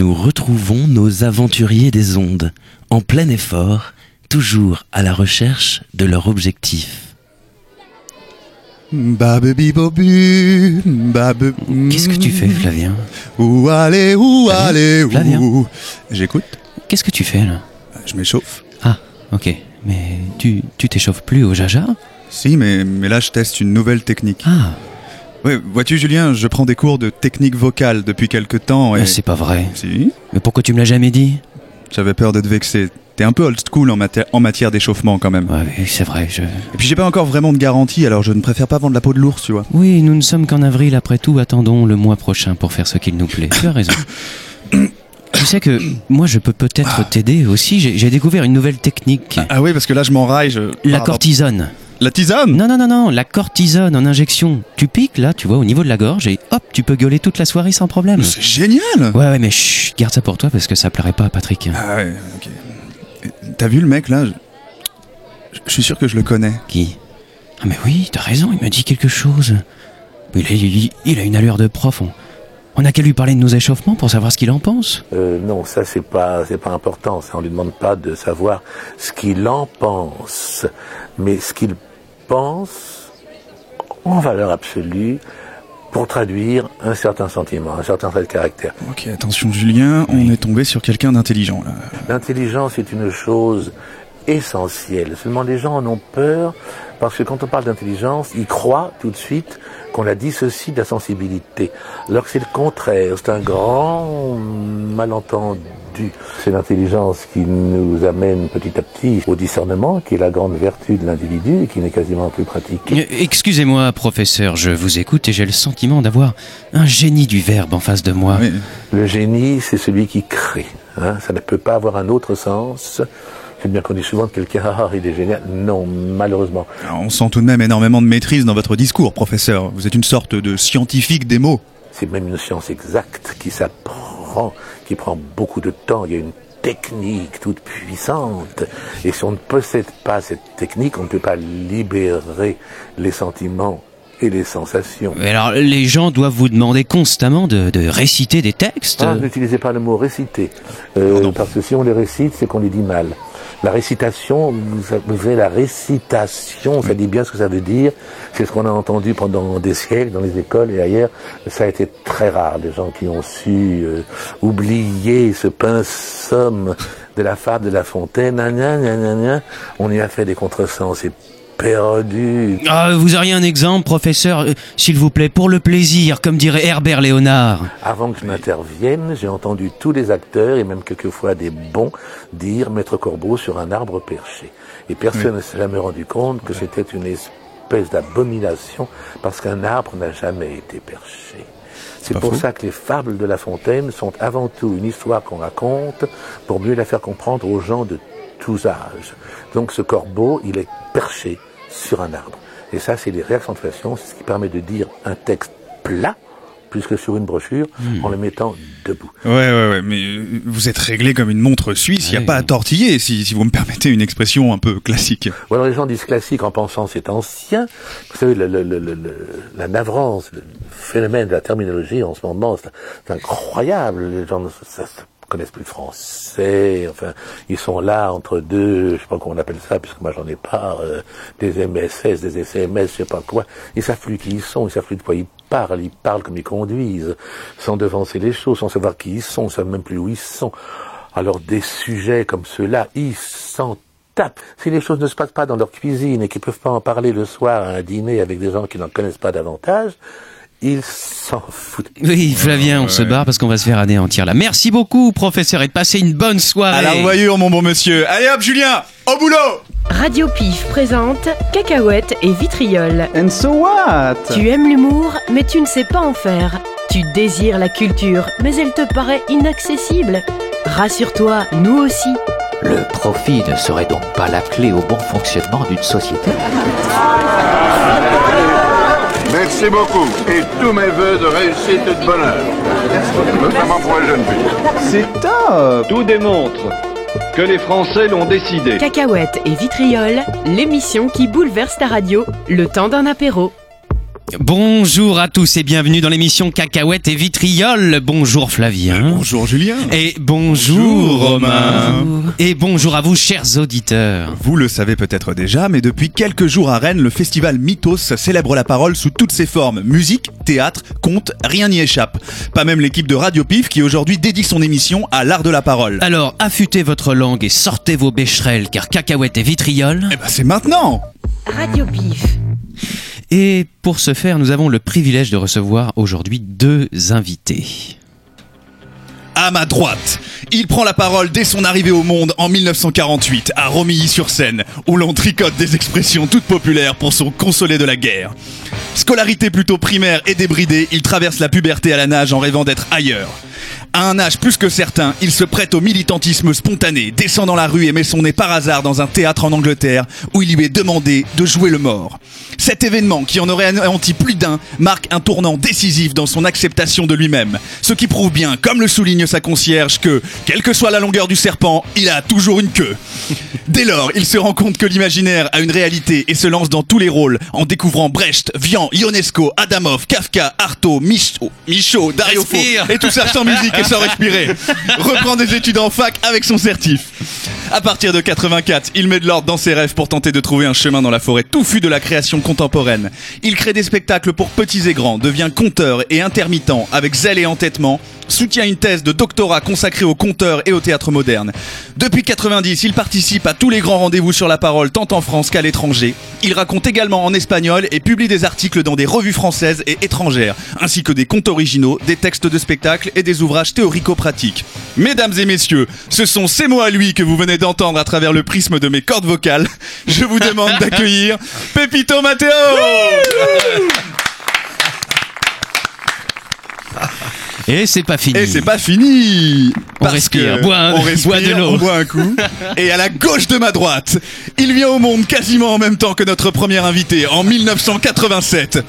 Nous retrouvons nos aventuriers des ondes, en plein effort, toujours à la recherche de leur objectif. Qu'est-ce que tu fais, Flavien Où aller, où Flavien où J'écoute, Qu'est-ce que tu fais là je m'échauffe. Ah, ok. Mais tu tu t'échauffes plus au jaja? Si, mais, mais là je teste une nouvelle technique. Ah, Ouais, vois-tu Julien, je prends des cours de technique vocale depuis quelque temps et... mais c'est pas vrai. Si, Mais pourquoi tu me l'as jamais dit? J'avais peur d'être vexé. T'es un peu old school en, maté- en matière d'échauffement quand même. Ouais, oui, c'est vrai. Je... Et puis j'ai pas encore vraiment de garantie, alors je ne préfère pas vendre la peau de l'ours, tu vois. Oui, nous ne sommes qu'en avril. Après tout, attendons le mois prochain pour faire ce qu'il nous plaît. Tu as raison. tu sais que moi, je peux peut-être t'aider aussi. J'ai j'ai découvert une nouvelle technique. Ah oui, parce que là je m'enraille, je... La Pardon. cortisone. La tisane Non, non, non, non, la cortisone en injection. Tu piques là, tu vois, au niveau de la gorge et hop, tu peux gueuler toute la soirée sans problème. C'est génial Ouais, ouais, mais chut, garde ça pour toi parce que ça plairait pas à Patrick. Ah ouais, ok. T'as vu le mec là je... je suis sûr que je le connais. Qui? Ah, mais oui, t'as raison, il me dit quelque chose. Il a, il, il a une allure de prof. On, on a qu'à lui parler de nos échauffements pour savoir ce qu'il en pense. Euh, non, ça c'est pas c'est pas important. Ça, on lui demande pas de savoir ce qu'il en pense, mais ce qu'il pense en valeur absolue pour traduire un certain sentiment, un certain trait de caractère. Ok, attention Julien, on est tombé sur quelqu'un d'intelligent là. L'intelligence est une chose essentielle. Seulement les gens en ont peur parce que quand on parle d'intelligence, ils croient tout de suite qu'on la dissocie de la sensibilité. Alors que c'est le contraire. C'est un grand malentendu. C'est l'intelligence qui nous amène petit à petit au discernement, qui est la grande vertu de l'individu et qui n'est quasiment plus pratiquée. Euh, Excusez-moi, professeur, je vous écoute et j'ai le sentiment d'avoir un génie du verbe en face de moi. Oui. Le génie, c'est celui qui crée. hein. Ça ne peut pas avoir un autre sens. C'est bien qu'on dit souvent de quelqu'un, ah, il est génial. Non, malheureusement. Alors, on sent tout de même énormément de maîtrise dans votre discours, professeur. Vous êtes une sorte de scientifique des mots. C'est même une science exacte qui s'apprend, qui prend beaucoup de temps. Il y a une technique toute puissante. Et si on ne possède pas cette technique, on ne peut pas libérer les sentiments et les sensations. Mais Alors, les gens doivent vous demander constamment de, de réciter des textes Ah, n'utilisez pas le mot réciter. Euh, Pardon. parce que si on les récite, c'est qu'on les dit mal. La récitation, vous vous avez la récitation, ça dit bien ce que ça veut dire. C'est ce qu'on a entendu pendant des siècles dans les écoles et ailleurs. Ça a été très rare, des gens qui ont su euh, oublier ce pinceau de la fable de La Fontaine. Gna, gna, gna, gna, gna. On y a fait des contresens. Perdu. Ah, vous auriez un exemple, professeur, euh, s'il vous plaît, pour le plaisir, comme dirait Herbert Léonard. Avant que je n'intervienne, j'ai entendu tous les acteurs, et même quelquefois des bons, dire Maître Corbeau sur un arbre perché. Et personne ne s'est jamais rendu compte que c'était une espèce d'abomination, parce qu'un arbre n'a jamais été perché. C'est pour ça que les fables de La Fontaine sont avant tout une histoire qu'on raconte pour mieux la faire comprendre aux gens de tous âges. Donc ce corbeau, il est perché sur un arbre. Et ça, c'est les réaccentuations, c'est ce qui permet de dire un texte plat, plus que sur une brochure, en le mettant debout. Ouais, ouais, ouais, mais euh, vous êtes réglé comme une montre suisse, il n'y a pas à tortiller, si, si vous me permettez une expression un peu classique. Ou alors les gens disent classique en pensant c'est ancien. Vous savez, le, le, le, la navrance, le phénomène de la terminologie en ce moment, c'est incroyable. Les gens ça- ça- connaissent plus le français. Enfin, ils sont là entre deux, je sais pas comment on appelle ça, puisque moi j'en ai pas, euh, des MSS, des SMS, je sais pas quoi. Ils savent plus qui ils sont, ils savent plus de quoi ils parlent. Ils parlent comme ils conduisent, sans devancer les choses, sans savoir qui ils sont, ils savent même plus où ils sont. Alors des sujets comme ceux-là, ils s'en tapent. Si les choses ne se passent pas dans leur cuisine et qu'ils peuvent pas en parler le soir à un dîner avec des gens qui n'en connaissent pas davantage, ils s'en foutent. Oui, Flavien, on se barre parce qu'on va se faire anéantir là. Merci beaucoup, professeur, et passez une bonne soirée. À la revoyure, mon bon monsieur. Allez hop, Julien, au boulot Radio Pif présente Cacahuètes et Vitriol. And so what? Tu aimes l'humour, mais tu ne sais pas en faire. Tu désires la culture, mais elle te paraît inaccessible. Rassure-toi, nous aussi. Le profit ne serait donc pas la clé au bon fonctionnement d'une société. Merci beaucoup et tous mes voeux de réussite et de bonheur, notamment pour les jeunes filles. C'est top Tout démontre que les Français l'ont décidé. Cacahuètes et Vitriol, l'émission qui bouleverse ta radio, le temps d'un apéro. Bonjour à tous et bienvenue dans l'émission Cacahuète et Vitriol. Bonjour Flavien. Bonjour Julien. Et bonjour, Bonjour, Romain. Et bonjour à vous chers auditeurs. Vous le savez peut-être déjà, mais depuis quelques jours à Rennes, le festival Mythos célèbre la parole sous toutes ses formes. Musique, théâtre, conte, rien n'y échappe. Pas même l'équipe de Radio Pif qui aujourd'hui dédie son émission à l'art de la parole. Alors affûtez votre langue et sortez vos bécherelles car Cacahuète et Vitriol. Eh ben c'est maintenant Radio Pif. Et pour ce faire, nous avons le privilège de recevoir aujourd'hui deux invités. À ma droite, il prend la parole dès son arrivée au monde en 1948 à Romilly-sur-Seine, où l'on tricote des expressions toutes populaires pour son consolé de la guerre. Scolarité plutôt primaire et débridée, il traverse la puberté à la nage en rêvant d'être ailleurs. À un âge plus que certain, il se prête au militantisme spontané, descend dans la rue et met son nez par hasard dans un théâtre en Angleterre où il lui est demandé de jouer le mort. Cet événement, qui en aurait anéanti plus d'un, marque un tournant décisif dans son acceptation de lui-même. Ce qui prouve bien, comme le souligne sa concierge, que, quelle que soit la longueur du serpent, il a toujours une queue. Dès lors, il se rend compte que l'imaginaire a une réalité et se lance dans tous les rôles, en découvrant Brecht, Vian, Ionesco, Adamov, Kafka, Artaud, Michaud, Michaud Dario Fo, Respire. et tout ça sans musique et sans respirer. Reprend des études en fac avec son certif. À partir de 84, il met de l'ordre dans ses rêves pour tenter de trouver un chemin dans la forêt touffue de la création contemporaine. Il crée des spectacles pour petits et grands, devient conteur et intermittent avec zèle et entêtement, soutient une thèse de doctorat consacrée au conteur et au théâtre moderne. Depuis 90, il participe à tous les grands rendez-vous sur la parole tant en France qu'à l'étranger. Il raconte également en espagnol et publie des articles dans des revues françaises et étrangères, ainsi que des contes originaux, des textes de spectacles et des ouvrages théorico-pratiques. Mesdames et messieurs, ce sont ces mots à lui que vous venez d'entendre à travers le prisme de mes cordes vocales. Je vous demande d'accueillir Pepito Matteo Et c'est pas fini. Et c'est pas fini On Parce respire. que Bois un- on respire, bois de l'eau. on boit un coup. Et à la gauche de ma droite, il vient au monde quasiment en même temps que notre premier invité, en 1987.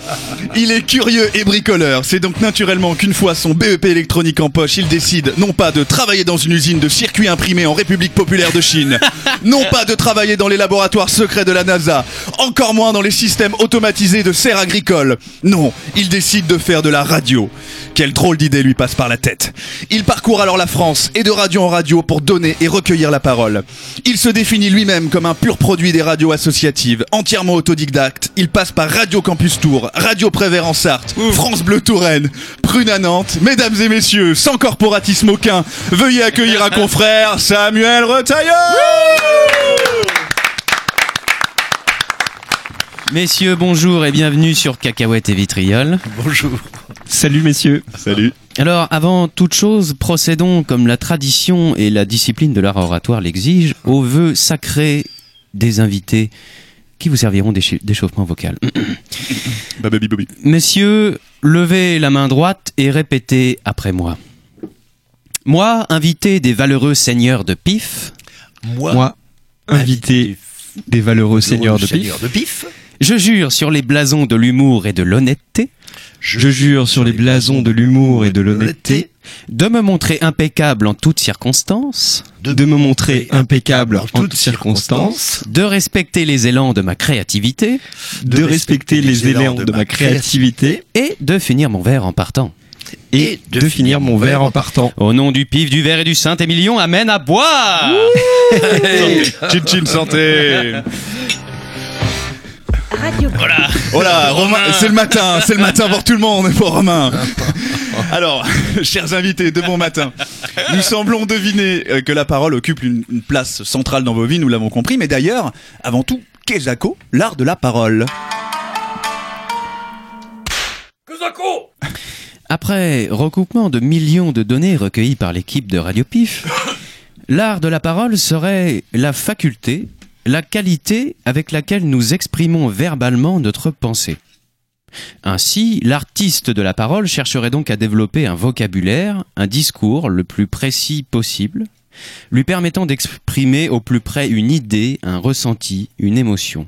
Il est curieux et bricoleur. C'est donc naturellement qu'une fois son BEP électronique en poche, il décide non pas de travailler dans une usine de circuits imprimés en République populaire de Chine, non pas de travailler dans les laboratoires secrets de la NASA, encore moins dans les systèmes automatisés de serres agricoles. Non, il décide de faire de la radio. Quelle drôle d'idée lui passe par la tête. Il parcourt alors la France et de radio en radio pour donner et recueillir la parole. Il se définit lui-même comme un pur produit des radios associatives, entièrement autodidacte. Il passe par Radio Campus Tour, Radio Prévert en Sarthe, France Bleu Touraine, Prune à Nantes. Mesdames et messieurs, sans corporatisme aucun, veuillez accueillir un confrère, Samuel Retailleau Messieurs, bonjour et bienvenue sur Cacahuète et Vitriol. Bonjour. Salut messieurs. Salut. Alors, avant toute chose, procédons comme la tradition et la discipline de l'art oratoire l'exigent aux vœux sacrés des invités qui vous serviront d'écha- d'échauffement vocal. Baby, baby. Messieurs, levez la main droite et répétez après moi. Moi, invité des valeureux seigneurs de Pif, Moi, invité des valeureux seigneurs de pif, de pif. je jure sur les blasons de l'humour et de l'honnêteté je jure sur les blasons de l'humour et de l'honnêteté de me montrer impeccable en toutes circonstances, de me montrer impeccable en toutes circonstances, de respecter les élans de ma créativité de respecter les élans de ma créativité et de finir mon verre en partant. et de finir mon verre en partant. Au nom du pif, du verre et du Saint-Émilion, amène à boire Chin chin santé Radio Pif. Oh là, Romain, c'est le matin, c'est le matin pour tout le monde, pour Romain. Alors, chers invités, de bon matin. Nous semblons deviner euh, que la parole occupe une, une place centrale dans vos vies, nous l'avons compris, mais d'ailleurs, avant tout, Jaco, l'art de la parole Après recoupement de millions de données recueillies par l'équipe de Radio Pif, l'art de la parole serait la faculté, la qualité avec laquelle nous exprimons verbalement notre pensée. Ainsi, l'artiste de la parole chercherait donc à développer un vocabulaire, un discours le plus précis possible, lui permettant d'exprimer au plus près une idée, un ressenti, une émotion.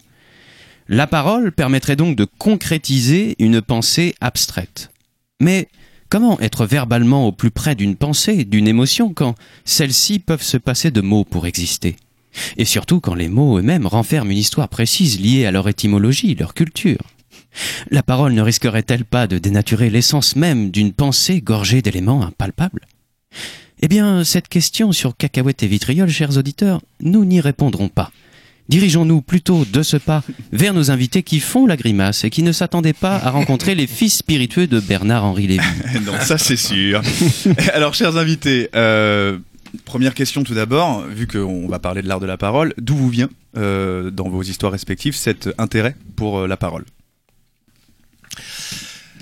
La parole permettrait donc de concrétiser une pensée abstraite. Mais comment être verbalement au plus près d'une pensée, d'une émotion, quand celles-ci peuvent se passer de mots pour exister? Et surtout quand les mots eux-mêmes renferment une histoire précise liée à leur étymologie, leur culture. La parole ne risquerait-elle pas de dénaturer l'essence même d'une pensée gorgée d'éléments impalpables? Eh bien, cette question sur cacahuètes et vitriol, chers auditeurs, nous n'y répondrons pas. Dirigeons-nous plutôt de ce pas vers nos invités qui font la grimace et qui ne s'attendaient pas à rencontrer les fils spiritueux de Bernard-Henri Lévy. non, ça c'est sûr. Alors, chers invités, euh, première question tout d'abord, vu qu'on va parler de l'art de la parole, d'où vous vient, euh, dans vos histoires respectives, cet intérêt pour euh, la parole?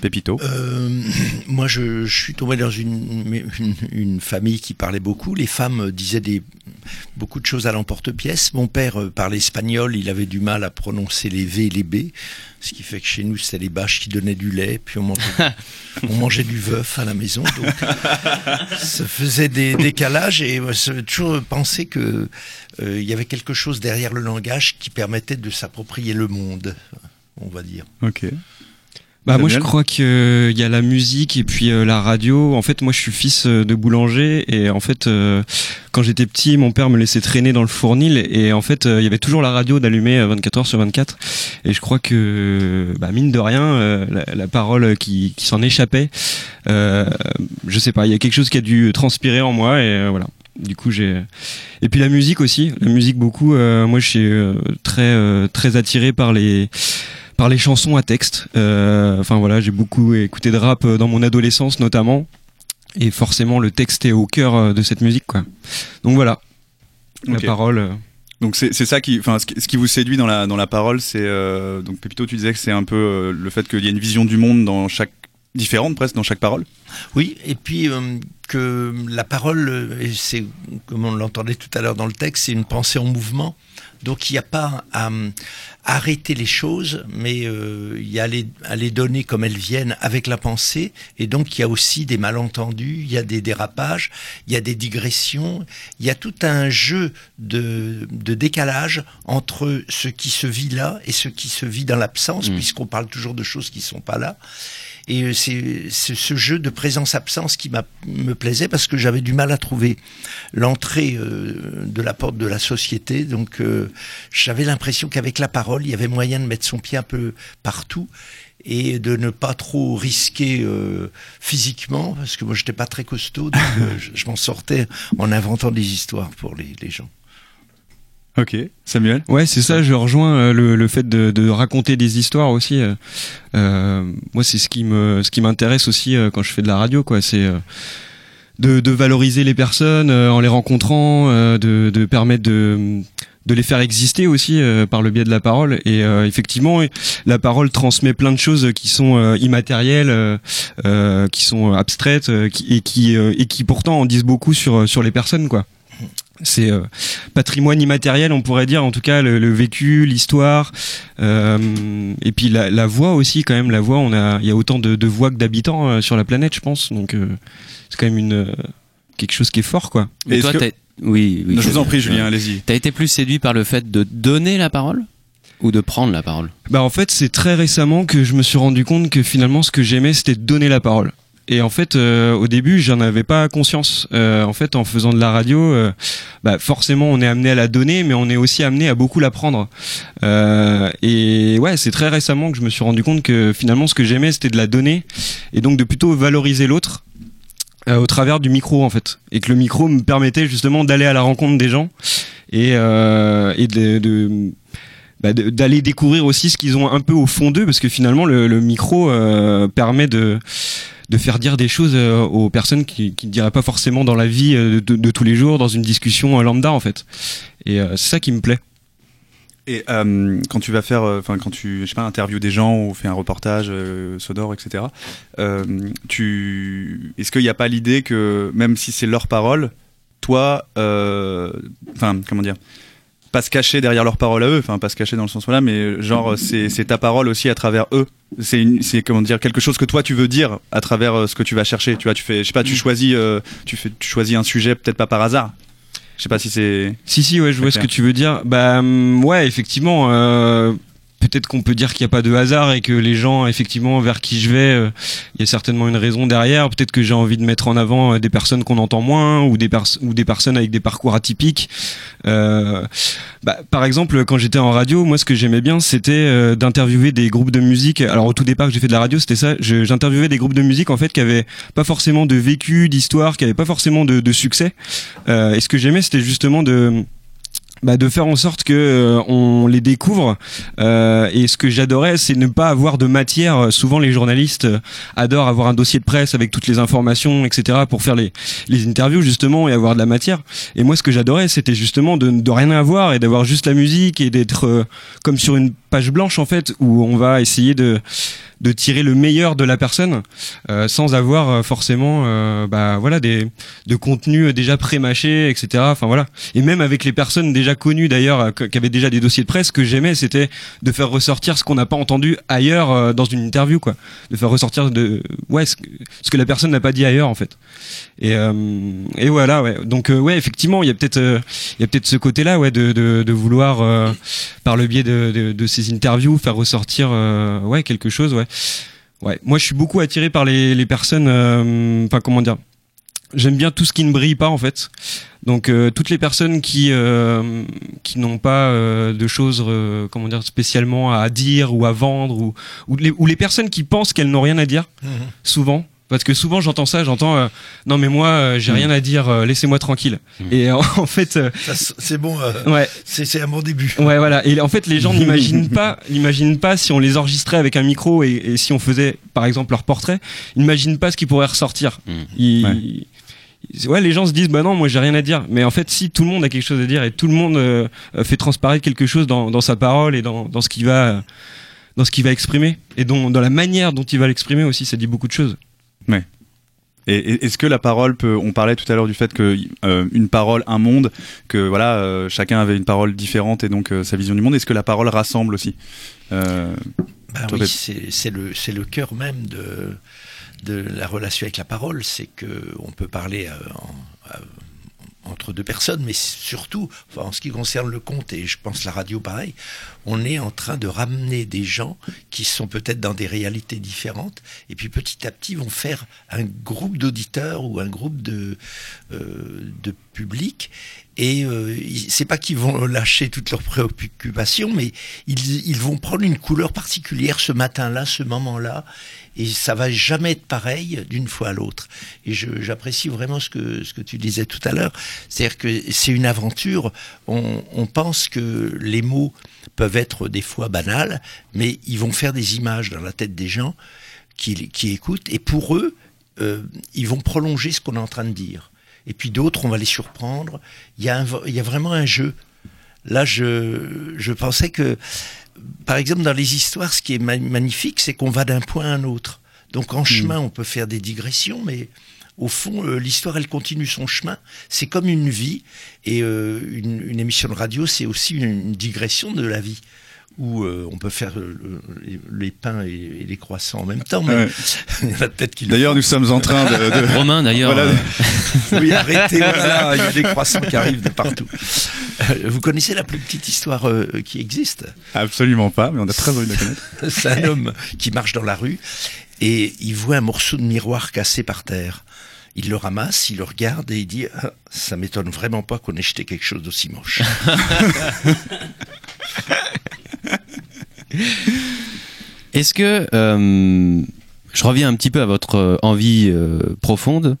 Pépito Euh, moi, je, je suis tombé dans une, une, une famille qui parlait beaucoup. Les femmes disaient des, beaucoup de choses à l'emporte-pièce. Mon père euh, parlait espagnol, il avait du mal à prononcer les V et les B, ce qui fait que chez nous, c'était les bâches qui donnaient du lait, puis on mangeait, on mangeait du veuf à la maison. Donc, ça faisait des décalages et toujours pensé que euh, il y avait quelque chose derrière le langage qui permettait de s'approprier le monde, on va dire. Ok. Bah moi je crois qu'il y a la musique et puis euh, la radio. En fait moi je suis fils euh, de boulanger et en fait euh, quand j'étais petit mon père me laissait traîner dans le fournil et en fait euh, il y avait toujours la radio d'allumer 24 heures sur 24 et je crois que bah, mine de rien euh, la, la parole qui, qui s'en échappait, euh, je sais pas il y a quelque chose qui a dû transpirer en moi et euh, voilà. Du coup, j'ai et puis la musique aussi, la musique beaucoup. euh, moi, je suis euh, très euh, très attiré par les par les chansons à texte. Euh, Enfin voilà, j'ai beaucoup écouté de rap euh, dans mon adolescence notamment, et forcément le texte est au cœur euh, de cette musique quoi. Donc voilà, la parole. euh, Donc c'est ça qui, enfin, ce qui, vous séduit dans la dans la parole, c'est euh, donc Pépito, tu disais que c'est un peu euh, le fait qu'il y a une vision du monde dans chaque différente presque dans chaque parole. Oui, et puis euh, que la parole, c'est comme on l'entendait tout à l'heure dans le texte, c'est une pensée en mouvement. Donc il n'y a pas à, euh, arrêter les choses, mais euh, il y a à les, à les donner comme elles viennent avec la pensée. Et donc il y a aussi des malentendus, il y a des dérapages, il y a des digressions, il y a tout un jeu de, de décalage entre ce qui se vit là et ce qui se vit dans l'absence, Mm. puisqu'on parle toujours de choses qui sont pas là. Et euh, c'est ce jeu de présence-absence qui me plaisait parce que j'avais du mal à trouver l'entrée euh, de la porte de la société. Donc euh, j'avais l'impression qu'avec la parole, il y avait moyen de mettre son pied un peu partout et de ne pas trop risquer euh, physiquement parce que moi j'étais pas très costaud donc euh, je, je m'en sortais en inventant des histoires pour les, les gens. Ok, Samuel? Ouais, c'est ça. Je rejoins euh, le, le fait de, de raconter des histoires aussi. euh, euh, moi, c'est ce qui me, ce qui m'intéresse aussi euh, quand je fais de la radio, quoi. C'est de, de valoriser les personnes en les rencontrant, de, de permettre de de les faire exister aussi euh, par le biais de la parole et euh, effectivement la parole transmet plein de choses qui sont euh, immatérielles qui sont abstraites qui, et qui et qui pourtant en disent beaucoup sur sur les personnes quoi c'est euh, patrimoine immatériel, on pourrait dire, en tout cas le, le vécu, l'histoire, euh, et puis la, la voix aussi quand même. La voix, on a, il y a autant de, de voix que d'habitants euh, sur la planète, je pense. Donc euh, c'est quand même une euh, quelque chose qui est fort, quoi. Mais toi, oui, oui. Je vous en prie, Julien, allez-y. T'as été plus séduit par le fait de donner la parole ou de prendre la parole? Bah en fait, c'est très récemment que je me suis rendu compte que finalement, ce que j'aimais, c'était de donner la parole. Et en fait, euh, au début, j'en avais pas conscience. Euh, en fait, en faisant de la radio, euh, bah, forcément, on est amené à la donner, mais on est aussi amené à beaucoup la prendre. Euh, et ouais, c'est très récemment que je me suis rendu compte que finalement, ce que j'aimais, c'était de la donner, et donc de plutôt valoriser l'autre au travers du micro, en fait, et que le micro me permettait justement d'aller à la rencontre des gens et, bah, d'aller découvrir aussi ce qu'ils ont un peu au fond d'eux parce que finalement le, micro permet de de faire dire des choses euh, aux personnes qui ne diraient pas forcément dans la vie euh, de, tous les jours dans une discussion euh, lambda en fait et c'est ça qui me plaît Et quand tu vas faire, enfin quand tu, je sais pas, interview des gens ou fais un reportage euh, sonore, etc. Tu, est-ce qu'il n'y a pas l'idée que même si c'est leur parole, toi, enfin comment dire, pas se cacher derrière leur parole à eux, enfin pas se cacher dans le sens là, mais genre c'est c'est ta parole aussi à travers eux. C'est une- c'est comment dire quelque chose que toi tu veux dire à travers euh, ce que tu vas chercher. Tu vois, tu fais, je sais pas, tu choisis, euh, tu fais, tu choisis un sujet peut-être pas par hasard. Je sais pas si c'est. si si ouais je vois ce que tu veux dire bah hum, ouais effectivement euh, peut-être qu'on peut dire qu'il n'y a pas de hasard et que les gens, effectivement, vers qui je vais, euh, il y a certainement une raison derrière. Peut-être que j'ai envie de mettre en avant euh, des personnes qu'on entend moins ou des, personnes avec des parcours atypiques. Euh, bah, par exemple, quand j'étais en radio, moi, ce que j'aimais bien, c'était euh, d'interviewer des groupes de musique. Alors, au tout départ que j'ai fait de la radio, c'était ça. J'interviewais des groupes de musique, en fait, qui avaient pas forcément de vécu, d'histoire, qui avaient pas forcément de, de succès. Et ce que j'aimais, c'était justement de bah, de faire en sorte que euh, on les découvre. Euh, et ce que j'adorais c'est ne pas avoir de matière. Souvent les journalistes euh, adorent avoir un dossier de presse avec toutes les informations etc pour faire les les interviews justement et avoir de la matière. Et moi ce que j'adorais c'était justement de, de rien avoir et d'avoir juste la musique et d'être euh, comme sur une page blanche en fait où on va essayer de de tirer le meilleur de la personne euh, sans avoir euh, forcément euh, bah voilà des de contenu déjà pré-mâché etc enfin voilà. Et même avec les personnes déjà connues d'ailleurs euh, qui avaient déjà des dossiers de presse que j'aimais c'était de faire ressortir ce qu'on n'a pas entendu ailleurs euh, dans une interview quoi. De faire ressortir de ouais ce que, ce que la personne n'a pas dit ailleurs en fait. Et euh, et voilà ouais. Donc euh, ouais effectivement il y a peut-être euh, il y a peut-être ce côté là ouais de de, de vouloir euh, par le biais de, de de ces interviews faire ressortir euh, ouais quelque chose ouais Ouais, moi je suis beaucoup attiré par les, les personnes, euh, enfin comment dire, j'aime bien tout ce qui ne brille pas en fait. Donc euh, toutes les personnes qui euh, qui n'ont pas euh, de choses, comment dire, spécialement à dire ou à vendre ou ou les, ou les personnes qui pensent qu'elles n'ont rien à dire, souvent. Parce que souvent j'entends ça, j'entends euh, non mais moi euh, j'ai rien à dire, euh, laissez-moi tranquille. Et euh, en fait, euh, Ça, C'est bon, euh, ouais. c'est c'est un bon début. Ouais, voilà. Et en fait, les gens n'imaginent pas, n'imaginent pas si on les enregistrait avec un micro et, et si on faisait, par exemple, leur portrait, ils n'imaginent pas ce qui pourrait ressortir. Ils- ils- ouais. les gens se disent, bah non, moi j'ai rien à dire. Mais en fait, si tout le monde a quelque chose à dire et tout le monde euh, fait transparaître quelque chose dans, dans sa parole et dans, dans ce qu'il va, euh, dans ce qu'il va exprimer et dont, dans la manière dont il va l'exprimer aussi, ça dit beaucoup de choses. Ouais. Et est-ce que la parole peut On parlait tout à l'heure du fait que euh, une parole, un monde, que voilà, euh, chacun avait une parole différente et donc euh, sa vision du monde. Est-ce que la parole rassemble aussi? Euh, Ben toi, oui, c'est le, c'est le cœur même de, de la relation avec la parole. C'est que on peut parler en- entre deux personnes, mais surtout, en ce qui concerne le conte et je pense la radio pareil, on est en train de ramener des gens qui sont peut-être dans des réalités différentes et puis petit à petit vont faire un groupe d'auditeurs ou un groupe de, euh, de public et euh, c'est pas qu'ils vont lâcher toutes leurs préoccupations, mais ils, ils vont prendre une couleur particulière ce matin-là, ce moment-là, et ça va jamais être pareil d'une fois à l'autre. Et j'apprécie vraiment ce que ce que tu disais tout à l'heure, c'est-à-dire que c'est une aventure. On, on pense que les mots peuvent être des fois banals, mais ils vont faire des images dans la tête des gens qui, qui écoutent, et pour eux, euh, ils vont prolonger ce qu'on est en train de dire. Et puis d'autres, on va les surprendre. Il y a, un, il y a vraiment un jeu. Là, je, je pensais que, par exemple, dans les histoires, ce qui est ma- magnifique, c'est qu'on va d'un point à un autre. Donc en chemin, on peut faire des digressions, mais au fond, euh, l'histoire, elle continue son chemin. C'est comme une vie, et euh, une, une émission de radio, c'est aussi une, une digression de la vie où euh, on peut faire euh, le- les, les pains et, et les croissants en même temps. Mais Ouais. il y en a peut-être qui le D'ailleurs, nous sommes en train de. de- Romain d'ailleurs. Voilà. euh, Oui, arrêtez, voilà, il y a des croissants qui arrivent de partout. Vous connaissez la plus petite histoire euh, qui existe? Absolument pas, mais on a très envie de la connaître. C'est un homme qui marche dans la rue et il voit un morceau de miroir cassé par terre. Il le ramasse, il le regarde et il dit Ah, Ça m'étonne vraiment pas qu'on ait jeté quelque chose d'aussi moche. Est-ce que euh, je reviens un petit peu à votre euh, envie euh, profonde,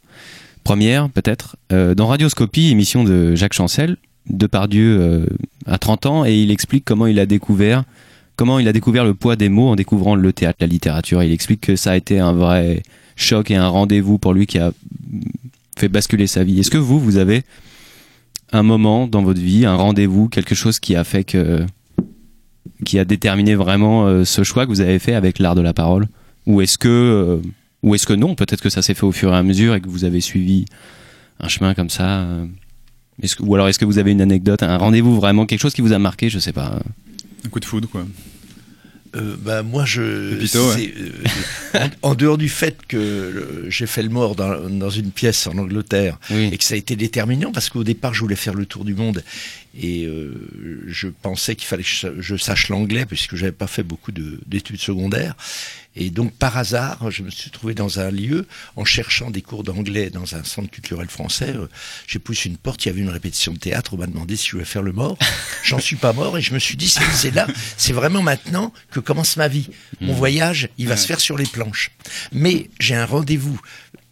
première peut-être, dans Radioscopie, émission de Jacques Chancel, Depardieu à 30 ans, et il explique comment il a découvert comment il a découvert le poids des mots en découvrant le théâtre, la littérature. Il explique que ça a été un vrai choc et un rendez-vous pour lui qui a fait basculer sa vie. Est-ce que vous, vous avez un moment dans votre vie, un rendez-vous, quelque chose qui a fait que qui a déterminé vraiment euh, ce choix que vous avez fait avec l'art de la parole? Ou est-ce que, euh, ou est-ce que non Peut-être que ça s'est fait au fur et à mesure et que vous avez suivi un chemin comme ça. euh. Ou alors est-ce que vous avez une anecdote, un rendez-vous vraiment, quelque chose qui vous a marqué Je sais pas. Un coup de foudre, quoi. Euh, bah, moi, je. Ouais. euh, en, en dehors du fait que j'ai fait le mort dans, dans une pièce en Angleterre et que ça a été déterminant parce qu'au départ, je voulais faire le tour du monde et euh, je pensais qu'il fallait que je, sache l'anglais puisque j'avais pas fait beaucoup de- d'études secondaires. Et donc, par hasard, je me suis trouvé dans un lieu en cherchant des cours d'anglais dans un centre culturel français. Euh, J'ai poussé une porte, il y avait une répétition de théâtre. On m'a demandé si je voulais faire le mort. J'en suis pas mort et je me suis dit, c'est là, c'est vraiment maintenant que commence ma vie. Mon Mhm. voyage, il va Ouais. se faire sur les planches. Mais j'ai un rendez-vous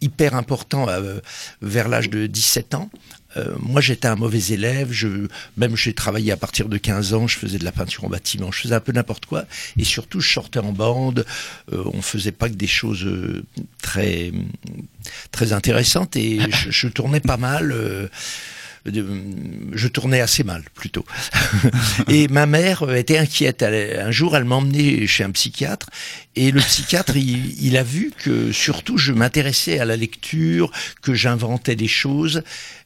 hyper important euh, vers l'âge de 17 ans. Euh, moi, j'étais un mauvais élève. Je, même j'ai travaillé à partir de 15 ans. Je faisais de la peinture en bâtiment. Je faisais un peu n'importe quoi. Et surtout, je sortais en bande. Euh, on faisait pas que des choses euh, très très intéressantes. Et je, je tournais pas mal. euh, je tournais assez mal plutôt. et ma mère euh, était inquiète. Un jour, elle m'a chez un psychiatre et le psychiatre, il a vu que surtout je m'intéressais à la lecture, que j'inventais des choses,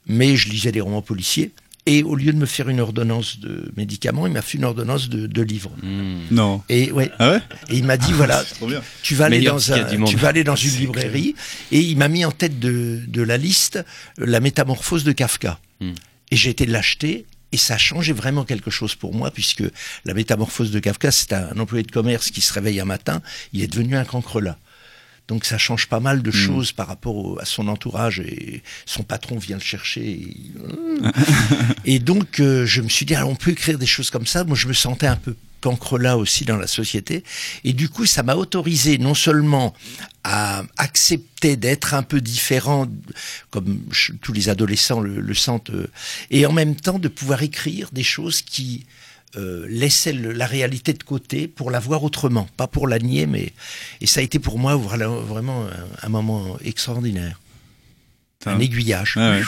mais je lisais des romans policiers. Et au lieu de me faire une ordonnance de médicaments, il m'a fait une ordonnance de, de livres. Non. Et ouais. Ah ouais Et il m'a dit voilà, tu vas aller Meilleur dans un, tu vas aller dans une librairie et il m'a mis en tête de, de la liste euh, la métamorphose de Kafka. Hmm. Et j'ai été l'acheter et ça a changé vraiment quelque chose pour moi puisque la métamorphose de Kafka, c'est un employé de commerce qui se réveille un matin, il est devenu un cancrelat. Donc ça change pas mal de choses par rapport au- à son entourage et son patron vient le chercher. Et, et donc euh, je me suis dit, ah, on peut écrire des choses comme ça. Moi je me sentais un peu cancrelat aussi dans la société. Et du coup ça m'a autorisé non seulement à accepter d'être un peu différent, comme je- tous les adolescents le, le sentent, euh, et en même temps de pouvoir écrire des choses qui euh, laissaient le- la réalité de côté pour la voir autrement, pas pour la nier, mais et ça a été pour moi vraiment un moment extraordinaire, un aiguillage. Ah ouais.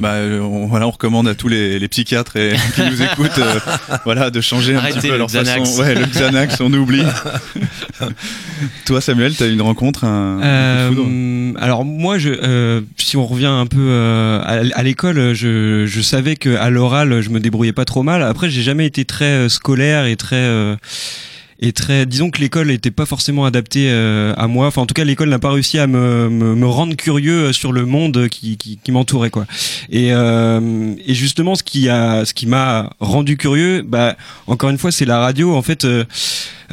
Bah, euh, on, voilà, on recommande à tous les, les psychiatres et, qui nous écoutent, euh, voilà, de changer un Arrêtez petit peu le leur Xanax. façon. Ouais, le Xanax, on oublie. Toi, Samuel, t'as eu une rencontre, un, Euh, alors moi, je, euh, si on revient un peu euh, à, à l'école, je, je savais que à l'oral, je me débrouillais pas trop mal. Après, j'ai jamais été très euh, scolaire et très euh, et très, disons que l'école n'était pas forcément adaptée euh, à moi. Enfin, en tout cas, l'école n'a pas réussi à me, me, me rendre curieux sur le monde qui, qui, qui m'entourait, quoi. Et, euh, et justement, ce qui a, ce qui m'a rendu curieux, bah, encore une fois, c'est la radio. En fait, euh,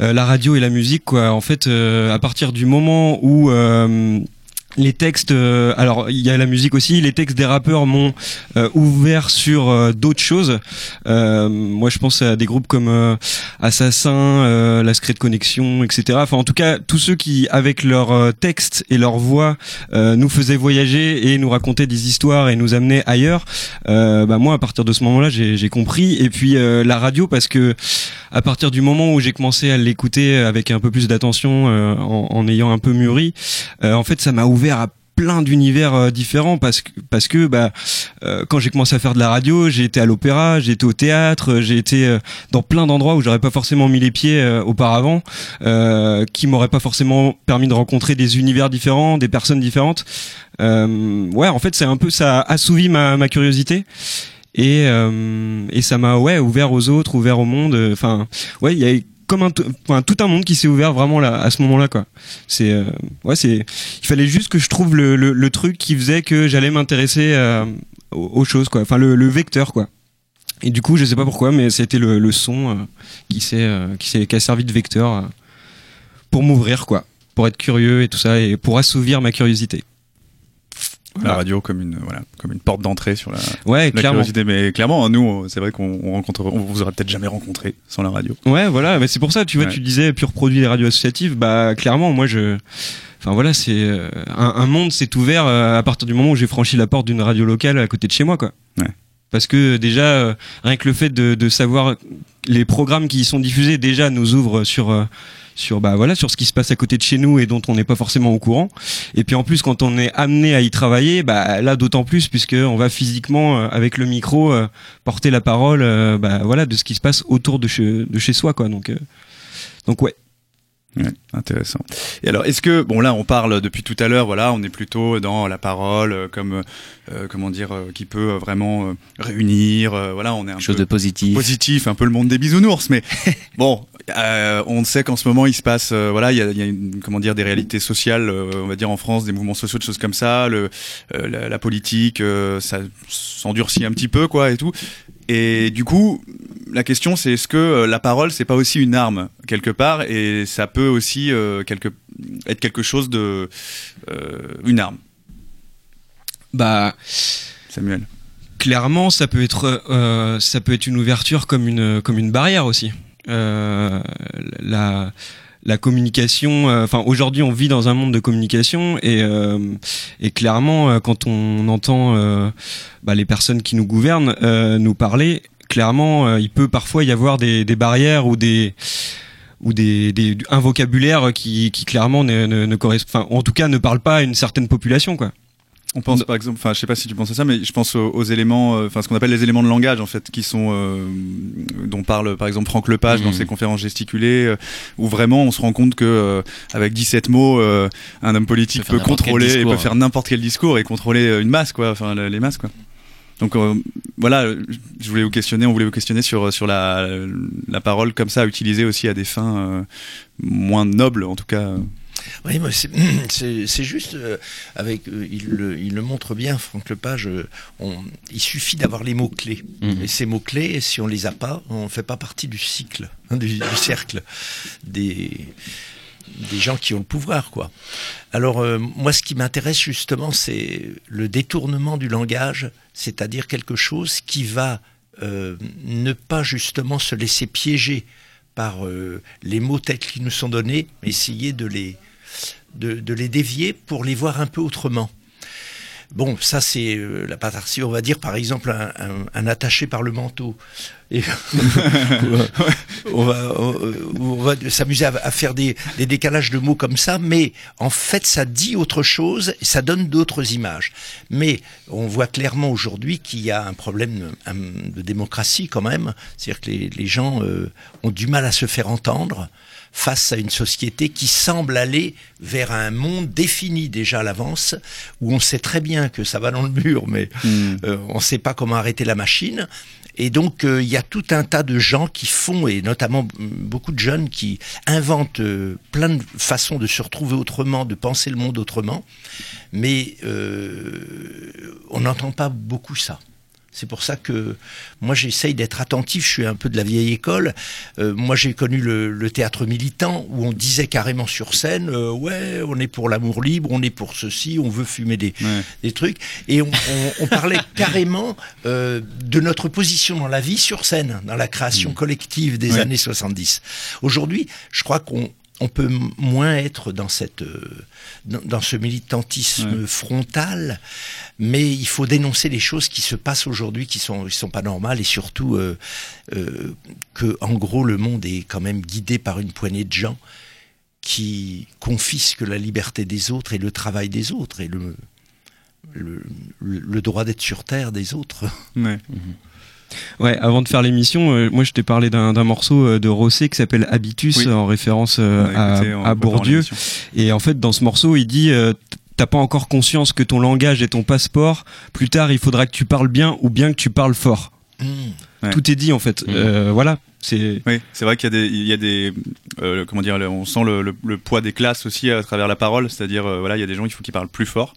euh, la radio et la musique, quoi. En fait, euh, à partir du moment où euh, les textes, euh, alors il y a la musique aussi, les textes des rappeurs m'ont euh, ouvert sur euh, d'autres choses. Euh, moi je pense à des groupes comme euh, Assassin, euh, La Secret Connexion, etc. Enfin en tout cas tous ceux qui avec leurs textes et leur voix nous faisaient voyager et nous racontaient des histoires et nous amenaient ailleurs. Bah moi à partir de ce moment-là j'ai compris. Et puis la radio parce que à partir du moment où j'ai commencé à l'écouter avec un peu plus d'attention, en, en ayant un peu mûri, en fait, ça m'a ouvert à plein d'univers euh, différents parce que parce que bah euh, quand j'ai commencé à faire de la radio j'ai été à l'opéra j'ai été au théâtre euh, j'ai été dans plein d'endroits où j'aurais pas forcément mis les pieds auparavant qui m'auraient pas forcément permis de rencontrer des univers différents des personnes différentes. Ouais en fait c'est un peu ça a assouvi ma, curiosité. Et et ça m'a ouais ouvert aux autres ouvert au monde enfin ouais il y a comme un tout un monde qui s'est ouvert vraiment là à ce moment-là quoi. C'est euh, ouais c'est il fallait juste que je trouve le, le, truc qui faisait que j'allais m'intéresser euh, aux, choses quoi. Enfin le, vecteur quoi. Et du coup je sais pas pourquoi mais c'était le, son euh, qui qui qui a servi de vecteur pour m'ouvrir quoi. Pour être curieux et tout ça et pour assouvir ma curiosité La radio comme une voilà comme une porte d'entrée sur la, Ouais, la curiosité. Mais clairement, nous, c'est vrai qu'on on rencontre, on vous aurait peut-être jamais rencontré sans la radio. Ouais, voilà, mais c'est pour ça, tu vois, Ouais. tu disais pur produit des radios associatives, bah clairement, moi je, enfin voilà, c'est euh, un, un monde s'est ouvert euh, à partir du moment où j'ai franchi la porte d'une radio locale à côté de chez moi, quoi. Ouais. Parce que déjà, euh, rien que le fait de, de savoir les programmes qui y sont diffusés déjà nous ouvre sur euh, sur bah voilà sur ce qui se passe à côté de chez nous et dont on n'est pas forcément au courant. Et puis en plus, quand on est amené à y travailler, bah là d'autant plus puisque on va physiquement euh, avec le micro porter la parole, bah voilà de ce qui se passe autour de chez de chez soi, quoi. Donc donc ouais. Ouais, intéressant. Et alors, est-ce que bon là, on parle depuis tout à l'heure, voilà, on est plutôt dans la parole euh, comme euh, comment dire, euh, qui peut vraiment euh, réunir, voilà, on est un Chose peu de positif. positif, un peu le monde des bisounours, mais bon, euh, on sait qu'en ce moment il se passe, voilà, il y a, y a une, comment dire des réalités sociales, euh, on va dire en France, des mouvements sociaux, des choses comme ça, le, euh, la, la politique, euh, ça s'endurcit un petit peu, quoi, et tout. Et du coup, la question c'est est-ce que euh, la parole c'est pas aussi une arme quelque part, et ça peut aussi euh, quelque, être quelque chose de euh, une arme? Bah, Samuel. clairement, ça peut être, euh, ça peut être une ouverture comme une, comme une barrière aussi. La, la communication. euh, Enfin, aujourd'hui, on vit dans un monde de communication et, euh, et clairement, euh, quand on entend euh, bah, les personnes qui nous gouvernent nous parler, clairement, il peut parfois y avoir des, des barrières ou des ou des, des un vocabulaire qui, qui clairement ne, ne, ne correspond, enfin, en tout cas, ne parle pas à une certaine population, quoi. On pense par exemple, enfin je sais pas si tu penses à ça, mais je pense aux, aux éléments, euh, enfin ce qu'on appelle les éléments de langage en fait, qui sont euh, dont parle par exemple Franck Lepage dans Mhm. ses conférences gesticulées, euh, où vraiment on se rend compte que euh, avec 17 mots, euh, un homme politique peut contrôler, et peut faire n'importe quel discours et contrôler une masse quoi, enfin le- les masses quoi. Donc euh, voilà, je voulais vous questionner, on voulait vous questionner sur sur la la parole comme ça utilisée aussi à des fins euh, moins nobles en tout cas. Oui, c'est- juste, euh, avec, euh, il, le, il le montre bien, Franck Lepage, euh, on, il suffit d'avoir les mots-clés. Mhm. Et ces mots-clés, si on les a pas, on ne fait pas partie du cycle, hein, du, du cercle des, des gens qui ont le pouvoir. quoi. Alors, euh, moi, ce qui m'intéresse justement, c'est le détournement du langage, c'est-à-dire quelque chose qui va ne pas justement se laisser piéger par euh, les mots tels qu'ils nous sont donnés, essayer de les, de les dévier pour les voir un peu autrement. Bon, ça c'est euh, la partie, on va dire par exemple un, un- un attaché par le manteau. Et on va, on, on va s'amuser à, à faire des, des décalages de mots comme ça, mais en fait ça dit autre chose, et ça donne d'autres images. Mais on voit clairement aujourd'hui qu'il y a un problème un- de démocratie quand même, c'est-à-dire que les, les gens euh, ont du mal à se faire entendre face à une société qui semble aller vers un monde défini déjà à l'avance, où on sait très bien que ça va dans le mur, mais Hmm. euh, on ne sait pas comment arrêter la machine. Et donc, euh, il y a tout un tas de gens qui font, et notamment mm, beaucoup de jeunes qui inventent euh, plein de façons de se retrouver autrement, de penser le monde autrement. Mais euh, on n'entend pas beaucoup ça. C'est pour ça que moi j'essaye d'être attentif, je suis un peu de la vieille école. Euh, moi j'ai connu le, le théâtre militant où on disait carrément sur scène, euh, ouais, on est pour l'amour libre, on est pour ceci, on veut fumer des, Ouais. des trucs. Et on, on- on parlait carrément euh, de notre position dans la vie sur scène, dans la création collective des Ouais. années 70. Aujourd'hui, je crois qu'on on peut moins être dans cette euh, dans, dans ce militantisme Ouais. frontal, mais il faut dénoncer les choses qui se passent aujourd'hui, qui sont qui sont pas normales, et surtout euh, euh, que en gros le monde est quand même guidé par une poignée de gens qui confisquent la liberté des autres et le travail des autres et le le, droit d'être sur terre des autres. Ouais. Ouais, avant de faire l'émission, euh, moi je t'ai parlé d'un morceau euh, de Rosset qui s'appelle Habitus Oui. en référence euh, à, Bourdieu. Et en fait, dans ce morceau, il dit euh, T'as pas encore conscience que ton langage est ton passeport. Plus tard, il faudra que tu parles bien ou bien que tu parles fort. Ouais. Tout est dit en fait. Euh, voilà. C'est Oui, c'est vrai qu'il y a des, il y a des, euh, comment dire, on sent le, le- le poids des classes aussi à travers la parole, c'est-à-dire, euh, voilà, il y a des gens, il faut qu'ils parlent plus fort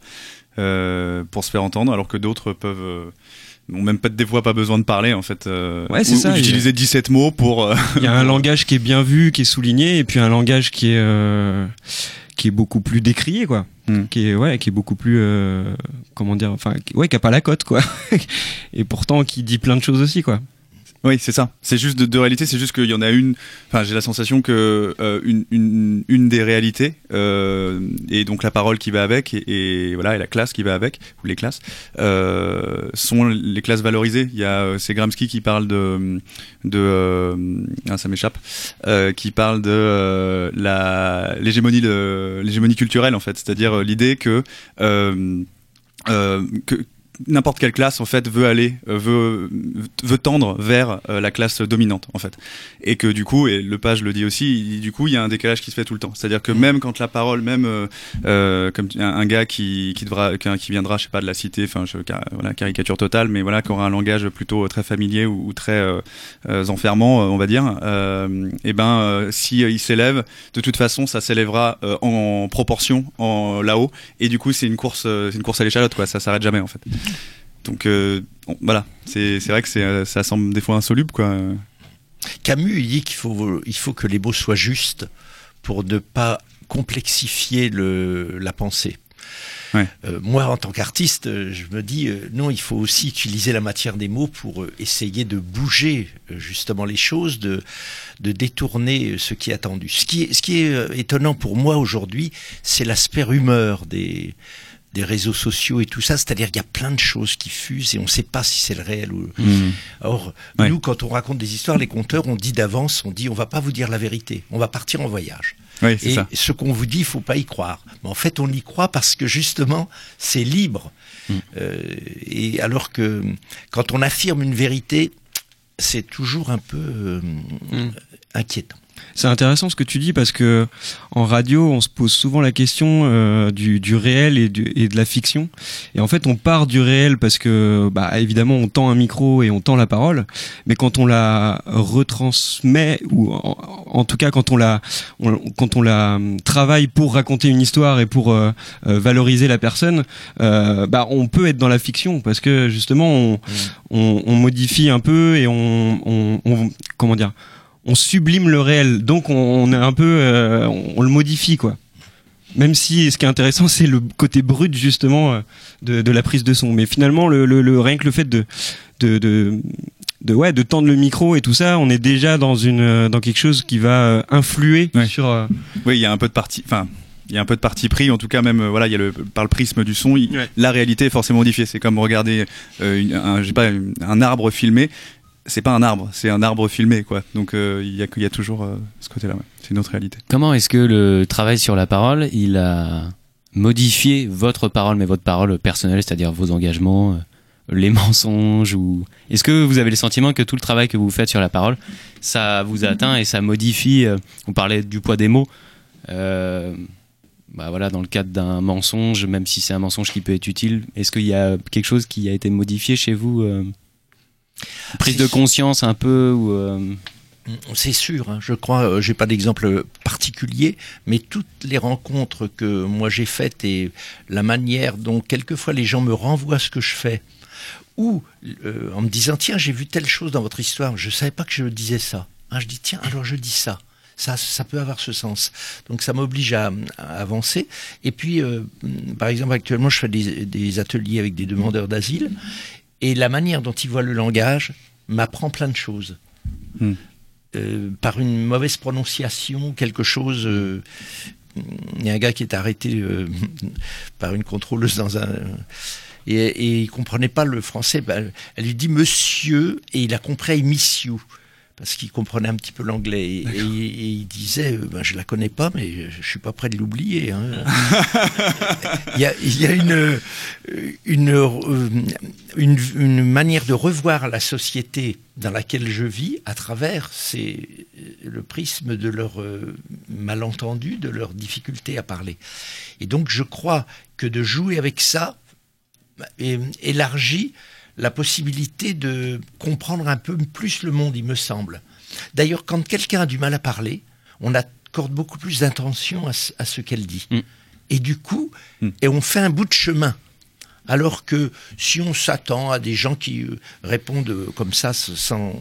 euh, pour se faire entendre, alors que d'autres peuvent, n'ont même pas des fois pas besoin de parler en fait. euh, Ouais, c'est ça, d'utiliser 17 mots pour. euh, Il y a un langage qui est bien vu, qui est souligné, et puis un langage qui est euh, qui est beaucoup plus décrié, quoi. Hmm. Qui est ouais, qui est beaucoup plus euh, comment dire, enfin ouais, qui a pas la cote, quoi. et pourtant qui dit plein de choses aussi, quoi. Oui, c'est ça. C'est juste de, réalité, c'est juste qu'il y en a une. Enfin, j'ai la sensation que euh, une, une, une des réalités euh, et donc la parole qui va avec et, voilà et la classe qui va avec ou les classes euh, sont les classes valorisées. Il y a euh, c'est Gramsci qui parle de de euh, ah, ça m'échappe euh, qui parle de la l'hégémonie l'hégémonie culturelle en fait, c'est-à-dire l'idée que euh, que n'importe quelle classe en fait veut aller euh, veut veut tendre vers euh, la classe dominante en fait. Et que du coup et le page le dit aussi du coup il y a un décalage qui se fait tout le temps. C'est-à-dire que même quand la parole même euh, euh, comme un, un gars qui qui devra qui, viendra je sais pas de la cité enfin voilà caricature totale mais voilà qui aura un langage plutôt très familier ou, ou très euh, euh, enfermant on va dire euh, et ben si il s'élève de toute façon ça s'élèvera euh, en proportion en là-haut. Et du coup c'est une course c'est une course à l'échalote quoi. Ça s'arrête jamais en fait donc euh, bon, voilà c'est vrai que euh, ça semble des fois insoluble quoi Camus, il dit qu'il faut, il faut que les mots soient justes pour ne pas complexifier le, la pensée. Ouais. Euh, moi, en tant qu'artiste, je me dis, euh, non, il faut aussi utiliser la matière des mots pour euh, essayer de bouger justement les choses, de, de détourner ce qui est attendu. Ce qui est, ce qui est étonnant pour moi aujourd'hui, c'est l'aspect rumeur des, des réseaux sociaux et tout ça. C'est-à-dire qu'il y a plein de choses qui fusent et on ne sait pas si c'est le réel ou... Mhm. Or, Ouais. nous, quand on raconte des histoires, les conteurs, on dit d'avance, on dit, on va pas vous dire la vérité, on va partir en voyage. Oui, et ça. ce qu'on vous dit, il faut pas y croire. Mais en fait, on y croit parce que justement, c'est libre. Mm. Euh, et alors que quand on affirme une vérité, c'est toujours un peu euh, Mm. inquiétant. C'est intéressant ce que tu dis parce que en radio, on se pose souvent la question euh, du, du réel et, du, et de la fiction. Et en fait, on part du réel parce que, bah, évidemment, on tend un micro et on tend la parole. Mais quand on la retransmet, ou en, en tout cas quand on la, on- quand on la hum, travaille pour raconter une histoire et pour euh, euh, valoriser la personne, euh, bah, on peut être dans la fiction parce que justement, on, on, on modifie un peu et on, on, on comment dire on sublime le réel, donc on, on est un peu, euh, on, on le modifie quoi. Même si ce qui est intéressant, c'est le côté brut justement euh, de, de la prise de son. Mais finalement, le, le, le- rien que le fait de, de, de, de, ouais, de tendre le micro et tout ça, on est déjà dans une, euh, dans quelque chose qui va influer sur. euh, Oui, il y a un peu de parti, enfin, il y a un peu de parti pris. En tout cas, même voilà, il y a le par le prisme du son, il- la réalité est forcément modifiée. C'est comme regarder euh, une- un, pas, un arbre filmé. C'est pas un arbre, c'est un arbre filmé, quoi. Donc euh, il y, a, y toujours euh, ce côté-là. C'est une autre réalité. Comment est-ce que le travail sur la parole, il a modifié votre parole, mais votre parole personnelle, c'est-à-dire vos engagements, euh, les mensonges ou est-ce que vous avez le sentiment que tout le travail que vous faites sur la parole, ça vous atteint et ça modifie euh, On parlait du poids des mots. euh, bah voilà, dans le cadre d'un mensonge, même si c'est un mensonge qui peut être utile, est-ce qu'il y a quelque chose qui a été modifié chez vous euh, Prise de conscience un peu ou euh, C'est sûr, hein, je crois, euh, j'ai pas d'exemple particulier, mais toutes les rencontres que moi j'ai faites et la manière dont quelquefois les gens me renvoient ce que je fais, ou euh, en me disant tiens j'ai vu telle chose dans votre histoire, je savais pas que je disais ça. Hein, je dis tiens alors je dis ça. Ça, ça peut avoir ce sens. Donc ça m'oblige à, à avancer. Et puis, euh, par exemple, actuellement, je fais des, des ateliers avec des demandeurs d'asile, et la manière dont ils voient le langage m'apprend plein de choses. Euh, par une mauvaise prononciation, quelque chose. euh, Il y a un gars qui est arrêté euh, par une contrôleuse dans un. Et, et il comprenait pas le français. Ben, elle lui dit monsieur et il a compris you parce qu'il comprenait un petit peu l'anglais et, et- et il disait euh, ben, je la connais pas mais je, je suis pas prêt de l'oublier. hein. il, y a, il y a une euh, une, euh, une une manière de revoir la société dans laquelle je vis à travers c'est le prisme de leur euh, malentendu, de leur difficulté à parler. Et donc je crois que de jouer avec ça é- élargit la possibilité de comprendre un peu plus le monde, il me semble. D'ailleurs, quand quelqu'un a du mal à parler, on accorde beaucoup plus d'intention à, ce- à ce qu'elle dit. Et du coup, et on fait un bout de chemin. Alors que si on s'attend à des gens qui euh, répondent euh, comme ça sans,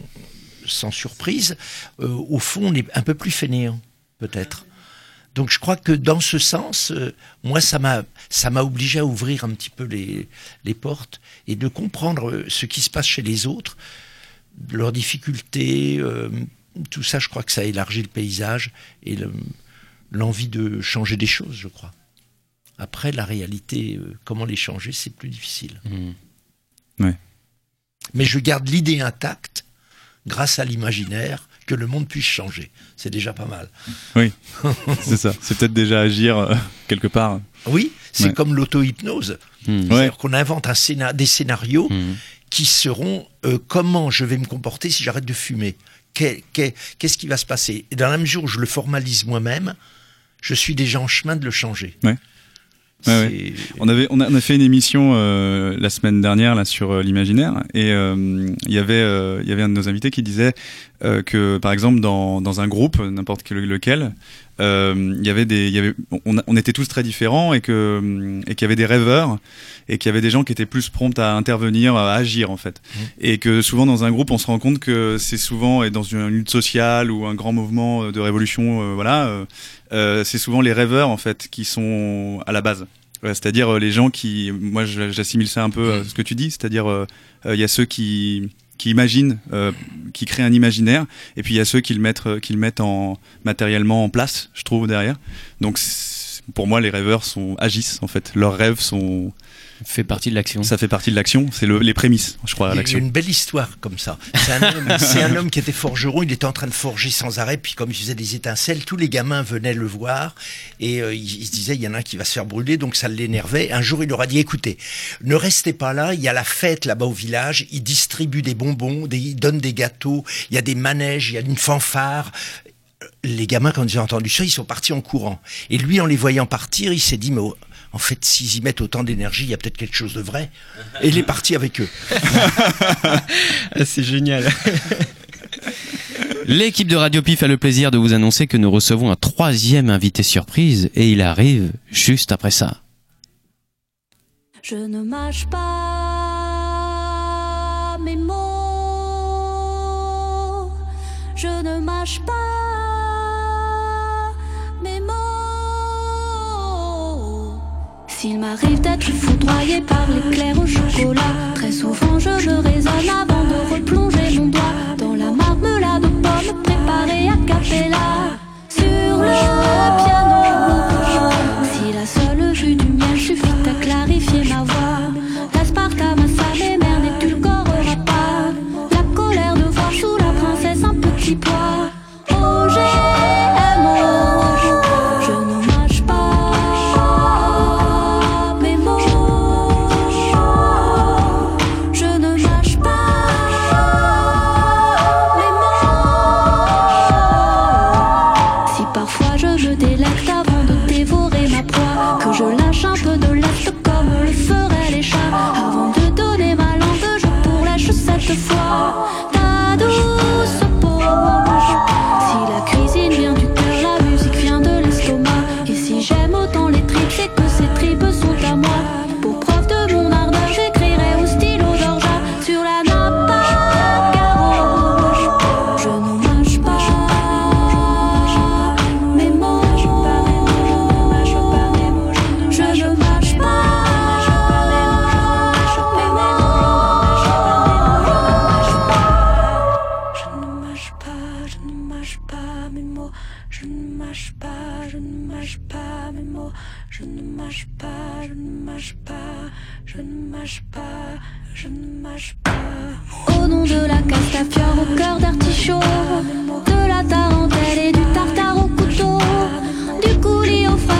sans surprise, euh, au fond, on est un peu plus fainéant, peut-être. Donc je crois que dans ce sens, euh, moi, ça m'a ça m'a obligé à ouvrir un petit peu les, les portes et de comprendre euh, ce qui se passe chez les autres, leurs difficultés, euh, tout ça, je crois que ça élargit le paysage et le- l'envie de changer des choses, je crois. Après, la réalité, euh, comment les changer, c'est plus difficile. Ouais. Mais je garde l'idée intacte grâce à l'imaginaire que le monde puisse changer. C'est déjà pas mal. Oui, c'est ça. C'est peut-être déjà agir euh, quelque part. Oui, c'est Ouais. comme l'auto-hypnose. C'est-à-dire qu'on invente un scénar- des scénarios qui seront euh, comment je vais me comporter si j'arrête de fumer? Qu'est- qu'est- Qu'est-ce qui va se passer? Et dans la mesure où je le formalise moi-même, je suis déjà en chemin de le changer. Ouais. Ouais. On avait on a, on a fait une émission euh, la semaine dernière là sur euh, l'imaginaire et euh, il y avait il y avait un de nos invités qui disait que par exemple dans dans un groupe n'importe quel lequel euh, il y avait des il y avait on, on était tous très différents et que et qu'il y avait des rêveurs et qu'il y avait des gens qui étaient plus prompts à intervenir à agir en fait. Et que souvent dans un groupe on se rend compte que c'est souvent et dans une lutte sociale ou un grand mouvement de révolution euh, voilà euh, euh, c'est souvent les rêveurs en fait qui sont à la base. Ouais, c'est-à-dire euh, les gens qui moi j'assimile ça un peu à ce que tu dis c'est-à-dire euh, euh, il y a ceux qui qui imaginent euh, qui créent un imaginaire et puis il y a ceux qui le mettent euh, qui le mettent en matériellement en place je trouve derrière. Donc pour moi les rêveurs sont agissent en fait. Leurs rêves sont fait partie de l'action ça fait partie de l'action c'est le- les prémices je crois à Il y a l'action une belle histoire comme ça. C'est un, homme, c'est un homme qui était forgeron, il était en train de forger sans arrêt, puis comme il faisait des étincelles, tous les gamins venaient le voir, et euh, il, il se disait, il y en a un qui va se faire brûler, donc ça l'énervait. Un jour, il leur a dit, écoutez, ne restez pas là, il y a la fête là-bas au village, il distribue des bonbons, des, il donne des gâteaux, il y a des manèges, il y a une fanfare. Les gamins, quand ils ont entendu ça, ils sont partis en courant. Et lui, en les voyant partir, il s'est dit, mais oh, en fait, s'ils y mettent autant d'énergie, il y a peut-être quelque chose de vrai. Et il est parti avec eux. C'est génial. L'équipe de Radio Pif a le plaisir de vous annoncer que nous recevons un troisième invité surprise et il arrive juste après ça. Je ne mâche pas mes mots. Je ne mâche pas S'il m'arrive d'être foudroyé par l'éclair au chocolat, très souvent je me raisonne avant de replonger mon doigt dans la marmelade de pommes préparée à capella sur le piano. Si la seule vue du miel suffit à clarifier ma voix, Je ne mâche pas, je ne mâche pas mes mots. Je ne mâche pas, je ne mâche pas, je ne mâche pas, je ne mâche pas. Au nom de la castafiore au cœur d'artichaut, de la tarentelle et du tartare au couteau, du coulis aux fraises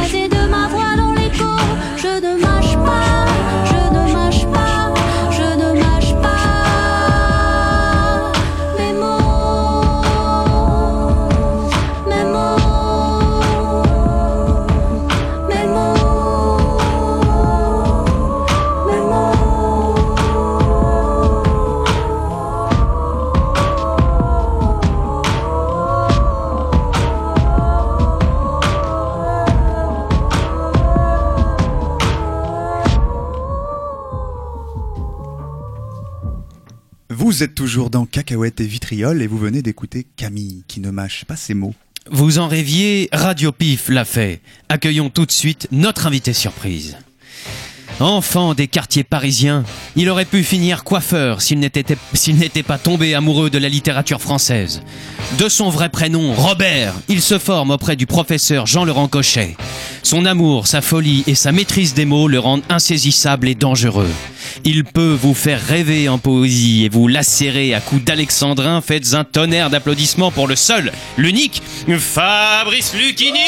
Vous êtes toujours dans Cacahuètes et Vitriol et vous venez d'écouter Camille qui ne mâche pas ses mots. Vous en rêviez, Radio Pif l'a fait. Accueillons tout de suite notre invité surprise. Enfant des quartiers parisiens, il aurait pu finir coiffeur s'il n'était pas tombé amoureux de la littérature française. De son vrai prénom, Robert, il se forme auprès du professeur Jean-Laurent Cochet. Son amour, sa folie et sa maîtrise des mots le rendent insaisissable et dangereux. Il peut vous faire rêver en poésie et vous lacérer à coups d'alexandrin. Faites un tonnerre d'applaudissements pour le seul, l'unique, Fabrice Lucchini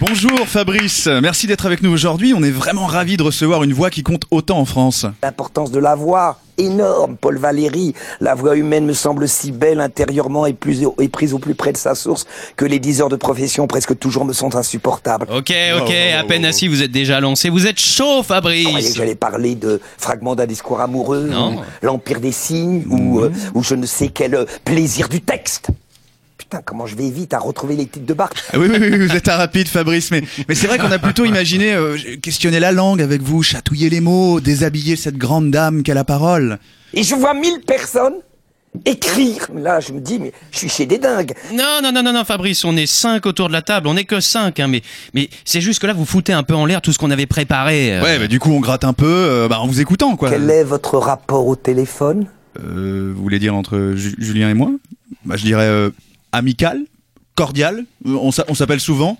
Bonjour Fabrice, merci d'être avec nous aujourd'hui. On est vraiment ravis de recevoir une voix qui compte autant en France. L'importance de la voix, énorme. Paul Valéry, la voix humaine me semble si belle intérieurement et, plus, et prise au plus près de sa source que les 10 heures de profession presque toujours me sont insupportables. Ok, ok, à peine assis, vous êtes déjà lancé. Vous êtes chaud, que Fabrice j'allais parler de fragments d'un discours amoureux, ou l'empire des signes, ou, euh, ou je ne sais quel euh, plaisir du texte? Putain, comment je vais vite à retrouver les titres de Bach. Ah oui, oui, oui, vous êtes un rapide Fabrice, mais, mais c'est vrai qu'on a plutôt imaginé euh, questionner la langue avec vous, chatouiller les mots, déshabiller cette grande dame qu'est la parole. Et je vois mille personnes écrire. Là, je me dis, mais je suis chez des dingues. Non, non, non, non, non, Fabrice, on est cinq autour de la table, on n'est que cinq, hein, mais, mais c'est juste que là, vous foutez un peu en l'air tout ce qu'on avait préparé. euh. Ouais, bah du coup on gratte un peu euh, bah, en vous écoutant quoi. Quel est votre rapport au téléphone? Euh, vous voulez dire entre Ju- Julien et moi? Bah je dirais euh, amical, cordial, on s'a- on s'appelle souvent.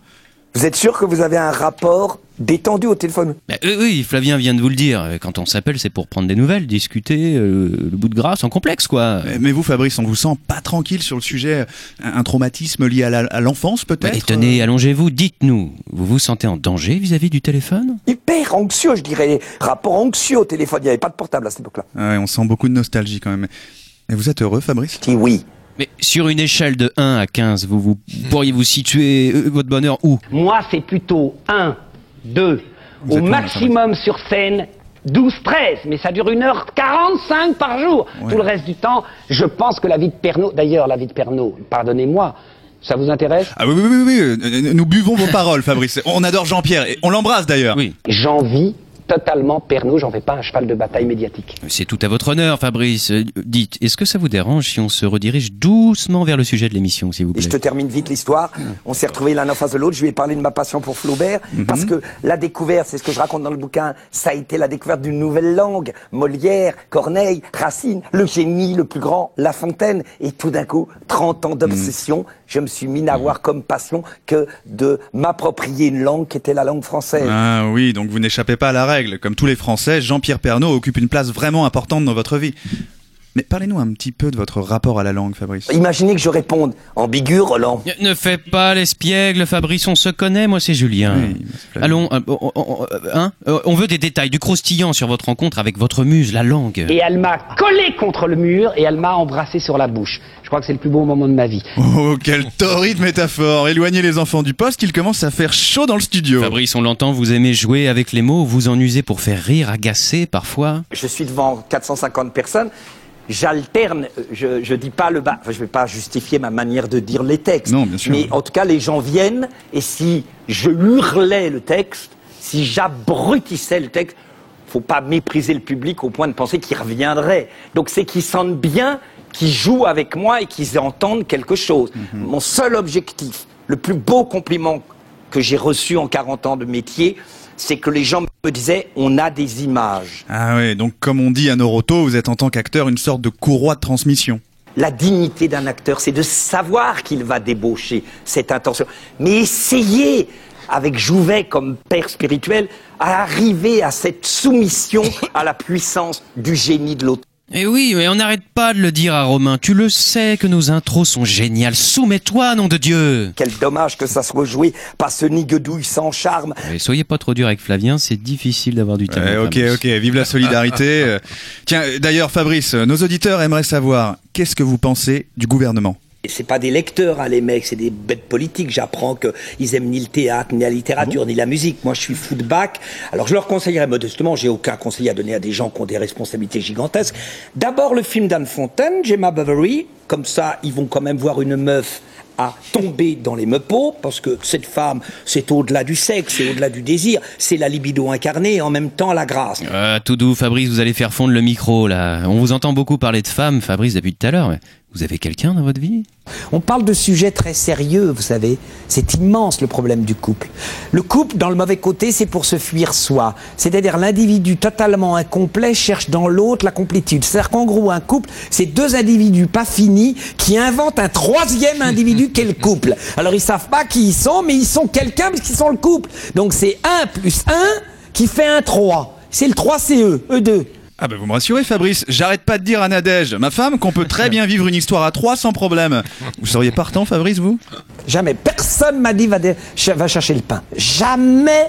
Vous êtes sûr que vous avez un rapport détendu au téléphone? Bah, euh, oui, Flavien vient de vous le dire. Quand on s'appelle, c'est pour prendre des nouvelles, discuter, euh, le bout de gras, sans complexe, quoi. Mais- Mais vous Fabrice, on vous sent pas tranquille sur le sujet, un, un traumatisme lié à l'enfance Bah, peut-être? Et tenez, allongez-vous, dites-nous, vous vous sentez en danger vis-à-vis du téléphone? Hyper anxieux, je dirais. Rapport anxieux au téléphone. Il n'y avait pas de portable à cette époque-là. Ah ouais, on sent beaucoup de nostalgie quand même. Et vous êtes heureux Fabrice? Si oui. Mais sur une échelle de 1 à 15, vous, vous pourriez vous situer euh, votre bonheur où? Moi, c'est plutôt 1, 2, Vous au êtes loin, maximum sur scène, 12, 13, mais ça dure 1h45 par jour. Ouais. Tout le reste du temps, je pense que la vie de Pernod, d'ailleurs, la vie de Pernod, pardonnez-moi, ça vous intéresse? Ah oui, oui, oui, oui, euh, nous buvons vos paroles Fabrice. On adore Jean-Pierre et on l'embrasse d'ailleurs. Oui. J'envie totalement Pernod, j'en fais pas un cheval de bataille médiatique. C'est tout à votre honneur, Fabrice. Euh, Dites, est-ce que ça vous dérange si on se redirige doucement vers le sujet de l'émission, s'il vous Et je plaît te termine vite l'histoire. On s'est retrouvés l'un en face de l'autre. Je lui ai parlé de ma passion pour Flaubert. Parce que la découverte, c'est ce que je raconte dans le bouquin, ça a été la découverte d'une nouvelle langue. Molière, Corneille, Racine, le génie le plus grand, La Fontaine. Et tout d'un coup, 30 ans d'obsession, je me suis mis à avoir comme passion que de m'approprier une langue qui était la langue française. Ah oui, donc vous n'échappez pas à la règle. Comme tous les Français, Jean-Pierre Pernaud occupe une place vraiment importante dans votre vie. Mais parlez-nous un petit peu de votre rapport à la langue, Fabrice. Imaginez que je réponde ambigu, Roland. Ne- Ne fais pas l'espiègle, Fabrice, on se connaît, moi c'est Julien. Allons, euh, on, on- hein, Euh, on veut des détails, du croustillant sur votre rencontre avec votre muse, la langue. Et elle m'a collé contre le mur et elle m'a embrassé sur la bouche. Je crois que c'est le plus beau moment de ma vie. Oh, quelle torride métaphore Éloignez les enfants du poste, qu'il commence à faire chaud dans le studio. Fabrice, on l'entend, vous aimez jouer avec les mots, vous en usez pour faire rire, agacer parfois. Je suis devant 450 personnes. J'alterne, euh, je, je dis pas le bas, enfin, je vais pas justifier ma manière de dire les textes. Non, bien sûr. Mais en tout cas, les gens viennent et si je hurlais le texte, si j'abrutissais le texte, faut pas mépriser le public au point de penser qu'il reviendrait. Donc c'est qu'ils sentent bien, qu'ils jouent avec moi et qu'ils entendent quelque chose. Mhm. Mon seul objectif, le plus beau compliment que j'ai reçu en 40 ans de métier, c'est que les gens me disaient on a des images. Ah ouais, donc comme on dit à Noroto, vous êtes en tant qu'acteur une sorte de courroie de transmission. La dignité d'un acteur, c'est de savoir qu'il va débaucher cette intention. Mais essayez, avec Jouvet comme père spirituel, à arriver à cette soumission à la puissance du génie de l'auteur. Et oui, mais on n'arrête pas de le dire à Romain. Tu le sais que nos intros sont géniales. Soumets-toi, nom de Dieu. Quel dommage que ça soit joué par ce niguedouille sans charme. Mais soyez pas trop dur avec Flavien, c'est difficile d'avoir du talent. Ouais, ok, ok, vive la solidarité. Tiens, d'ailleurs, Fabrice, nos auditeurs aimeraient savoir qu'est-ce que vous pensez du gouvernement? Et c'est pas des lecteurs, hein, les mecs, c'est des bêtes politiques. J'apprends qu'ils aiment ni le théâtre, ni la littérature, ni la musique. Moi, je suis fou de bac. Alors, je leur conseillerais modestement, j'ai aucun conseil à donner à des gens qui ont des responsabilités gigantesques. D'abord, le film d'Anne Fontaine, Gemma Bovary. Comme ça, ils vont quand même voir une meuf à tomber dans les meupos, parce que cette femme, c'est au-delà du sexe, c'est au-delà du désir, c'est la libido incarnée et en même temps la grâce. Ah, tout doux, Fabrice, vous allez faire fondre le micro, là. On vous entend beaucoup parler de femmes, Fabrice, depuis tout à l'heure. mais Vous avez quelqu'un dans votre vie? On parle de sujets très sérieux, vous savez. C'est immense le problème du couple. Le couple, dans le mauvais côté, c'est pour se fuir soi. C'est-à-dire l'individu totalement incomplet cherche dans l'autre la complétude. C'est-à-dire qu'en gros, un couple, c'est deux individus pas finis qui inventent un troisième individu qu'est le couple. Alors ils savent pas qui ils sont, mais ils sont quelqu'un parce qu'ils sont le couple. Donc c'est 1 plus 1 qui fait un 3. C'est le 3, c'est eux, eux deux. Ah bah vous me rassurez Fabrice, j'arrête pas de dire à Nadège, ma femme, qu'on peut très bien vivre une histoire à trois sans problème. Vous seriez partant Fabrice, vous? Jamais. Personne m'a dit va, dé- ch- va chercher le pain. Jamais,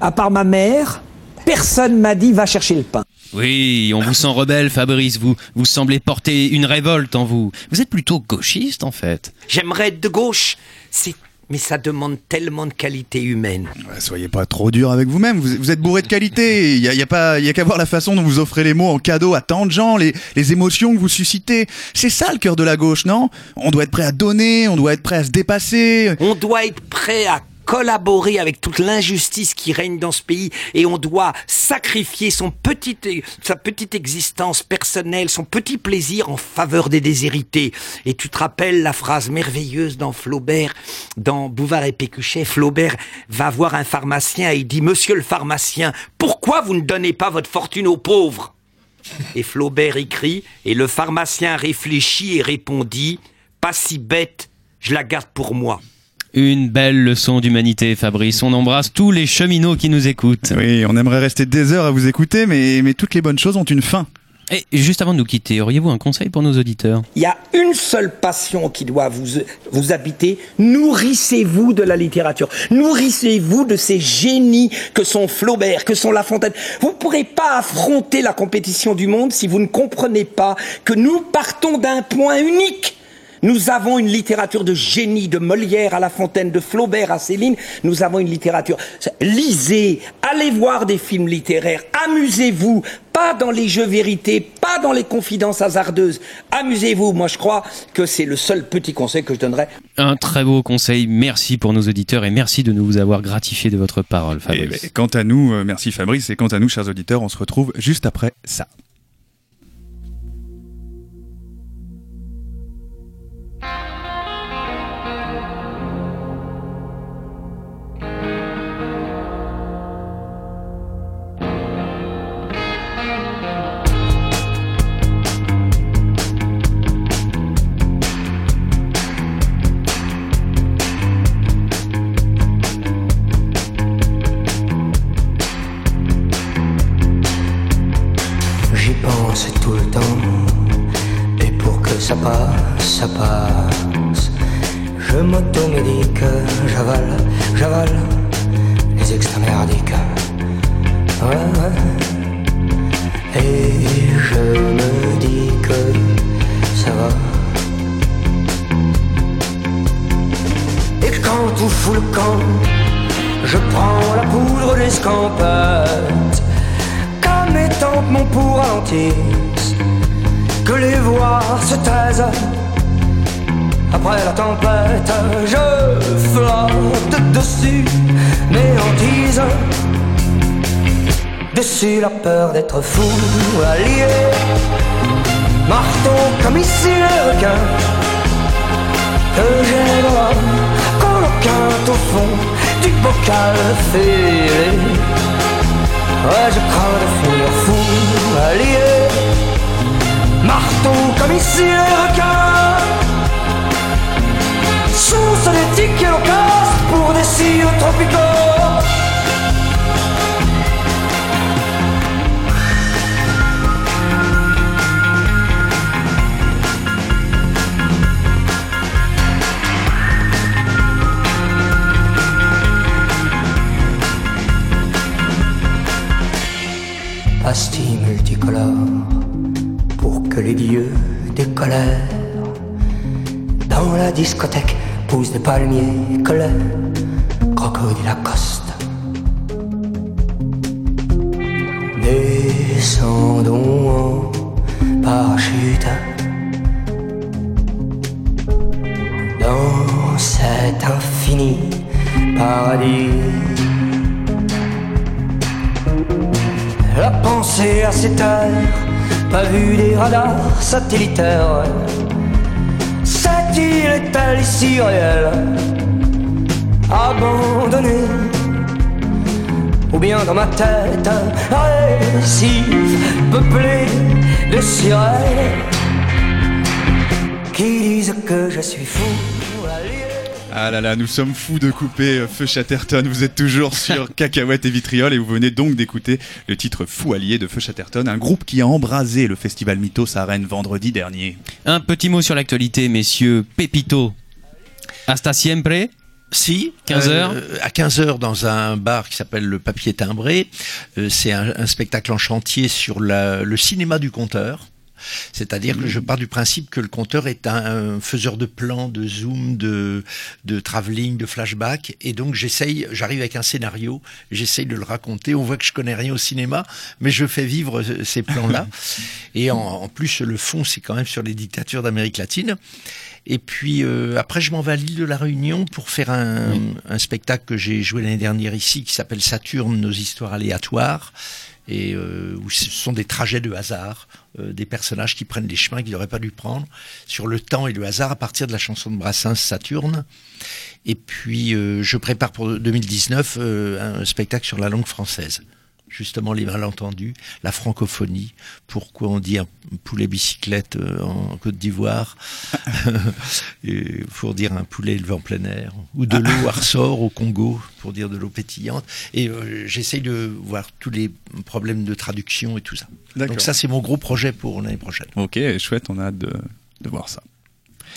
à part ma mère, personne m'a dit va chercher le pain. Oui, on vous sent rebelle, Fabrice. Vous, vous semblez porter une révolte en vous. Vous êtes plutôt gauchiste, en fait. J'aimerais être de gauche. C'est mais ça demande tellement de qualité humaine. Soyez pas trop dur avec vous-même, vous, vous êtes bourré de qualité, il y a, y a pas, y a qu'à voir la façon dont vous offrez les mots en cadeau à tant de gens, les, les émotions que vous suscitez. C'est ça le cœur de la gauche, non? On doit être prêt à donner, on doit être prêt à se dépasser. On doit être prêt à collaborer avec toute l'injustice qui règne dans ce pays et on doit sacrifier sa petite existence personnelle, son petit plaisir en faveur des déshérités. Et tu te rappelles la phrase merveilleuse dans Flaubert, dans Bouvard et Pécuchet, Flaubert va voir un pharmacien et dit, Monsieur le pharmacien, pourquoi vous ne donnez pas votre fortune aux pauvres? Et Flaubert écrit, et le pharmacien réfléchit et répondit, Pas si bête, je la garde pour moi. Une belle leçon d'humanité, Fabrice. On embrasse tous les cheminots qui nous écoutent. Oui, on aimerait rester des heures à vous écouter, mais, mais toutes les bonnes choses ont une fin. Et juste avant de nous quitter, auriez-vous un conseil pour nos auditeurs? Il y a une seule passion qui doit vous, vous habiter. Nourrissez-vous de la littérature. Nourrissez-vous de ces génies que sont Flaubert, que sont La Fontaine. Vous ne pourrez pas affronter la compétition du monde si vous ne comprenez pas que nous partons d'un point unique. Nous avons une littérature de génie, de Molière à La Fontaine, de Flaubert à Céline. Nous avons une littérature. Lisez, allez voir des films littéraires, amusez-vous, pas dans les jeux vérités, pas dans les confidences hasardeuses. Amusez-vous. Moi, je crois que c'est le seul petit conseil que je donnerais. Un très beau conseil. Merci pour nos auditeurs et merci de nous avoir gratifié de votre parole, Et, Fabrice. ben, quant à nous, euh, merci Fabrice, et quant à nous, chers auditeurs, on se retrouve juste après ça. D'être fou, allié. Marteau comme ici les requins, que j'ai l'homme, qu'on quinte au fond du bocal fêlé. Ouais, je crains de finir fou, allié. Marteau comme ici les requins. Source des tickets locaux pour des cils tropicaux. Dans la discothèque poussent des palmiers colères, crocodile Lacoste. Descendons en parachute dans cet infini paradis. La pensée à cette heure, pas vu des radars satellitaires. est-il est-elle si réelle Abandonnée Ou bien dans ma tête un récif peuplé de sirènes Qui disent que je suis fou? Ah là là, nous sommes fous de couper euh, Feu Chatterton. Vous êtes toujours sur Cacahuète et Vitriol et vous venez donc d'écouter le titre Fou Allié de Feu Chatterton, un groupe qui a embrasé le festival Mythos à Rennes vendredi dernier. Un petit mot sur l'actualité, messieurs. Pepito. Hasta siempre Si. 15 heures euh, À 15 heures dans un bar qui s'appelle le Papier Timbré. Euh, c'est un, un spectacle en chantier sur la- le cinéma du conteur. C'est-à-dire que je pars du principe que le conteur est un, un faiseur de plans, de zoom, de, de travelling, de flashback. Et donc j'essaye, j'arrive avec un scénario, j'essaye de le raconter. On voit que je connais rien au cinéma, mais je fais vivre euh, ces plans-là. Et en, en plus, le fond, c'est quand même sur les dictatures d'Amérique latine. Et puis euh, après, je m'en vais à l'île de la Réunion pour faire un, un spectacle que j'ai joué l'année dernière ici, qui s'appelle Saturne, nos histoires aléatoires, et euh, où ce sont des trajets de hasard, euh, des personnages qui prennent des chemins qu'ils n'auraient pas dû prendre, sur le temps et le hasard à partir de la chanson de Brassens Saturne. Et puis, euh, je prépare pour 2019 euh, un spectacle sur la langue française. Justement, les malentendus, la francophonie, pourquoi on dit un poulet bicyclette euh, en Côte d'Ivoire, pour dire un poulet élevé en plein air, ou de l'eau à ressort au Congo, pour dire de l'eau pétillante. Et euh, j'essaye de voir tous les problèmes de traduction et tout ça. Donc ça, c'est mon gros projet pour l'année prochaine. Ok, chouette, on a hâte de, de voir ça.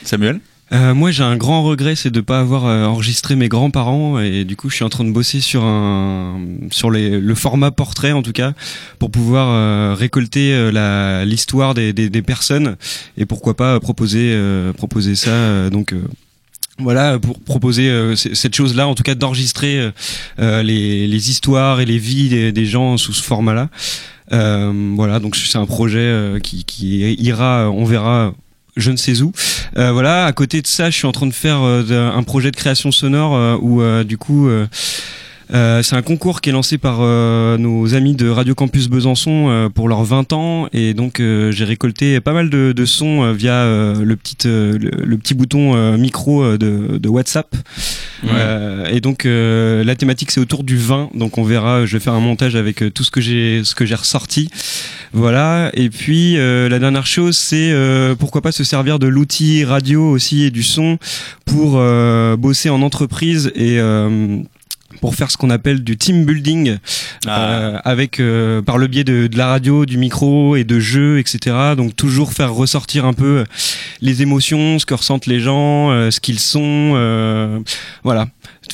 Samuel? Euh, moi, j'ai un grand regret, c'est de pas avoir euh, enregistré mes grands-parents et du coup, je suis en train de bosser sur un sur les, le format portrait en tout cas pour pouvoir euh, récolter euh, l'histoire des, des, des personnes et pourquoi pas proposer euh, proposer ça euh, donc. voilà pour proposer euh, cette chose-là, en tout cas d'enregistrer euh, les, les histoires et les vies des, des gens sous ce format-là. Euh, voilà, donc c'est un projet qui, qui ira, on verra, je ne sais où. Euh, voilà, à côté de ça, je suis en train de faire euh, un projet de création sonore euh, où euh, du coup. euh, c'est un concours qui est lancé par nos amis de Radio Campus Besançon pour leurs 20 ans et donc j'ai récolté pas mal de, sons via le petit le, petit bouton micro de WhatsApp Euh, et donc euh, la thématique c'est autour du vin. Donc on verra je vais faire un montage avec euh, tout ce que j'ai ce que j'ai ressorti. Voilà. Et puis euh, la dernière chose c'est pourquoi pas se servir de l'outil radio aussi et du son pour bosser en entreprise et pour faire ce qu'on appelle du team building euh, avec euh, par le biais de, de la radio, du micro et de jeux, etc. Donc toujours faire ressortir un peu les émotions, ce que ressentent les gens, euh, ce qu'ils sont, euh, voilà.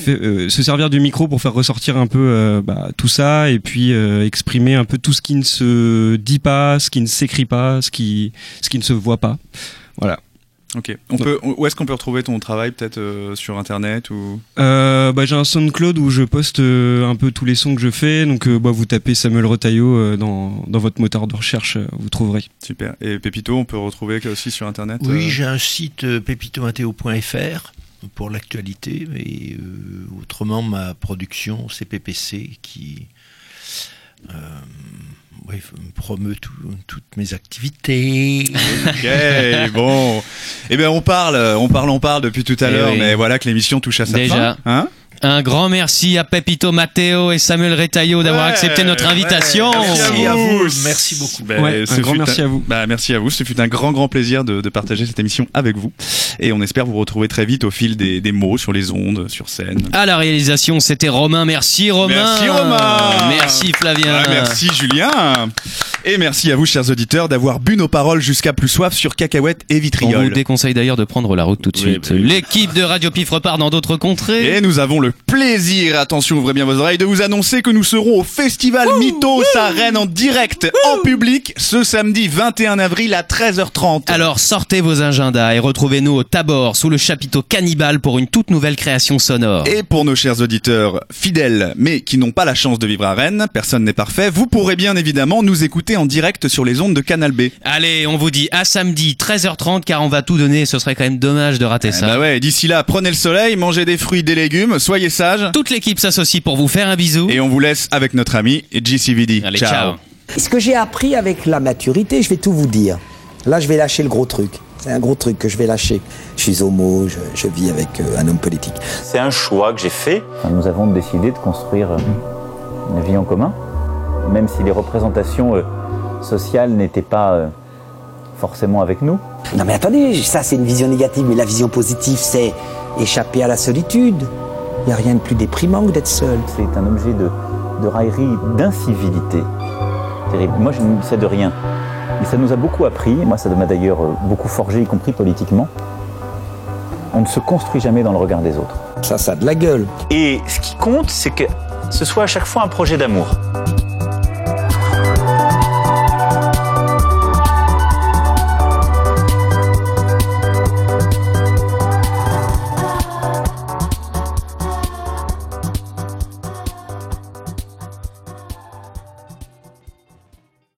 Euh, se servir du micro pour faire ressortir un peu euh, bah, tout ça et puis euh, exprimer un peu tout ce qui ne se dit pas, ce qui ne s'écrit pas, ce qui ce qui ne se voit pas. Voilà. Ok. On peut, où est-ce qu'on peut retrouver ton travail Peut-être euh, sur internet ou? Euh, bah, j'ai un SoundCloud où je poste euh, un peu tous les sons que je fais. Donc, euh, bah, vous tapez Samuel Retailleau euh, dans, dans votre moteur de recherche, euh, vous trouverez. Super. Et Pépito, on peut retrouver aussi sur internet Oui, euh, j'ai un site euh, pepitomateo.fr pour l'actualité, et euh, autrement ma production c'est PPC qui ouais, me promeut tout- toutes mes activités. Ok, bon. Eh bien, on parle, on parle, on parle depuis tout à Eh l'heure, oui. mais voilà que l'émission touche à sa Déjà. fin. Hein Un grand merci à Pepito Matteo et Samuel Retailleau d'avoir Ouais, accepté notre ouais, invitation. Merci à vous. Merci beaucoup. Ben, Ouais, un grand merci à vous. Bah, merci à vous. Ce fut un grand, grand plaisir de, de partager cette émission avec vous. Et on espère vous retrouver très vite au fil des, des mots sur les ondes, sur scène. À la réalisation, c'était Romain. Merci Romain. Merci Romain. Merci Flavien. Ouais, merci Julien. Et merci à vous, chers auditeurs, d'avoir bu nos paroles jusqu'à plus soif sur cacahuètes et On vous vitriol. déconseille d'ailleurs de prendre la route tout de Oui, suite. bah. L'équipe de Radio Pif repart dans d'autres contrées. Et nous avons le plaisir, attention, ouvrez bien vos oreilles, de vous annoncer que nous serons au Festival Mythos à Rennes en direct, en public, ce samedi 21 avril à 13h30. Alors sortez vos agendas et retrouvez-nous au Tabor sous le chapiteau Cannibal pour une toute nouvelle création sonore. Et pour nos chers auditeurs fidèles, mais qui n'ont pas la chance de vivre à Rennes, personne n'est parfait, vous pourrez bien évidemment nous écouter en direct sur les ondes de Canal B. Allez, on vous dit à samedi 13h30 car on va tout donner. Ce serait quand même dommage de rater ça. Bah ouais, d'ici là, prenez le soleil, mangez des fruits, des légumes, soyez sages. Toute l'équipe s'associe pour vous faire un bisou. Et on vous laisse avec notre ami JCVD. ciao. Ce que j'ai appris avec la maturité, je vais tout vous dire. Là, je vais lâcher le gros truc. C'est un gros truc que je vais lâcher. Je suis homo, je, je vis avec euh, un homme politique. C'est un choix que j'ai fait. Nous avons décidé de construire euh, une vie en commun, même si les représentations euh, sociales n'étaient pas euh, forcément avec nous. Non mais attendez, ça c'est une vision négative, mais la vision positive c'est échapper à la solitude. Il n'y a rien de plus déprimant que d'être seul. C'est un objet de, de raillerie, d'incivilité. Terrible. Moi, je ne sais de rien. Mais ça nous a beaucoup appris. Moi, ça m'a d'ailleurs euh, beaucoup forgé, y compris politiquement. On ne se construit jamais dans le regard des autres. Ça, ça a de la gueule. Et ce qui compte, c'est que ce soit à chaque fois un projet d'amour.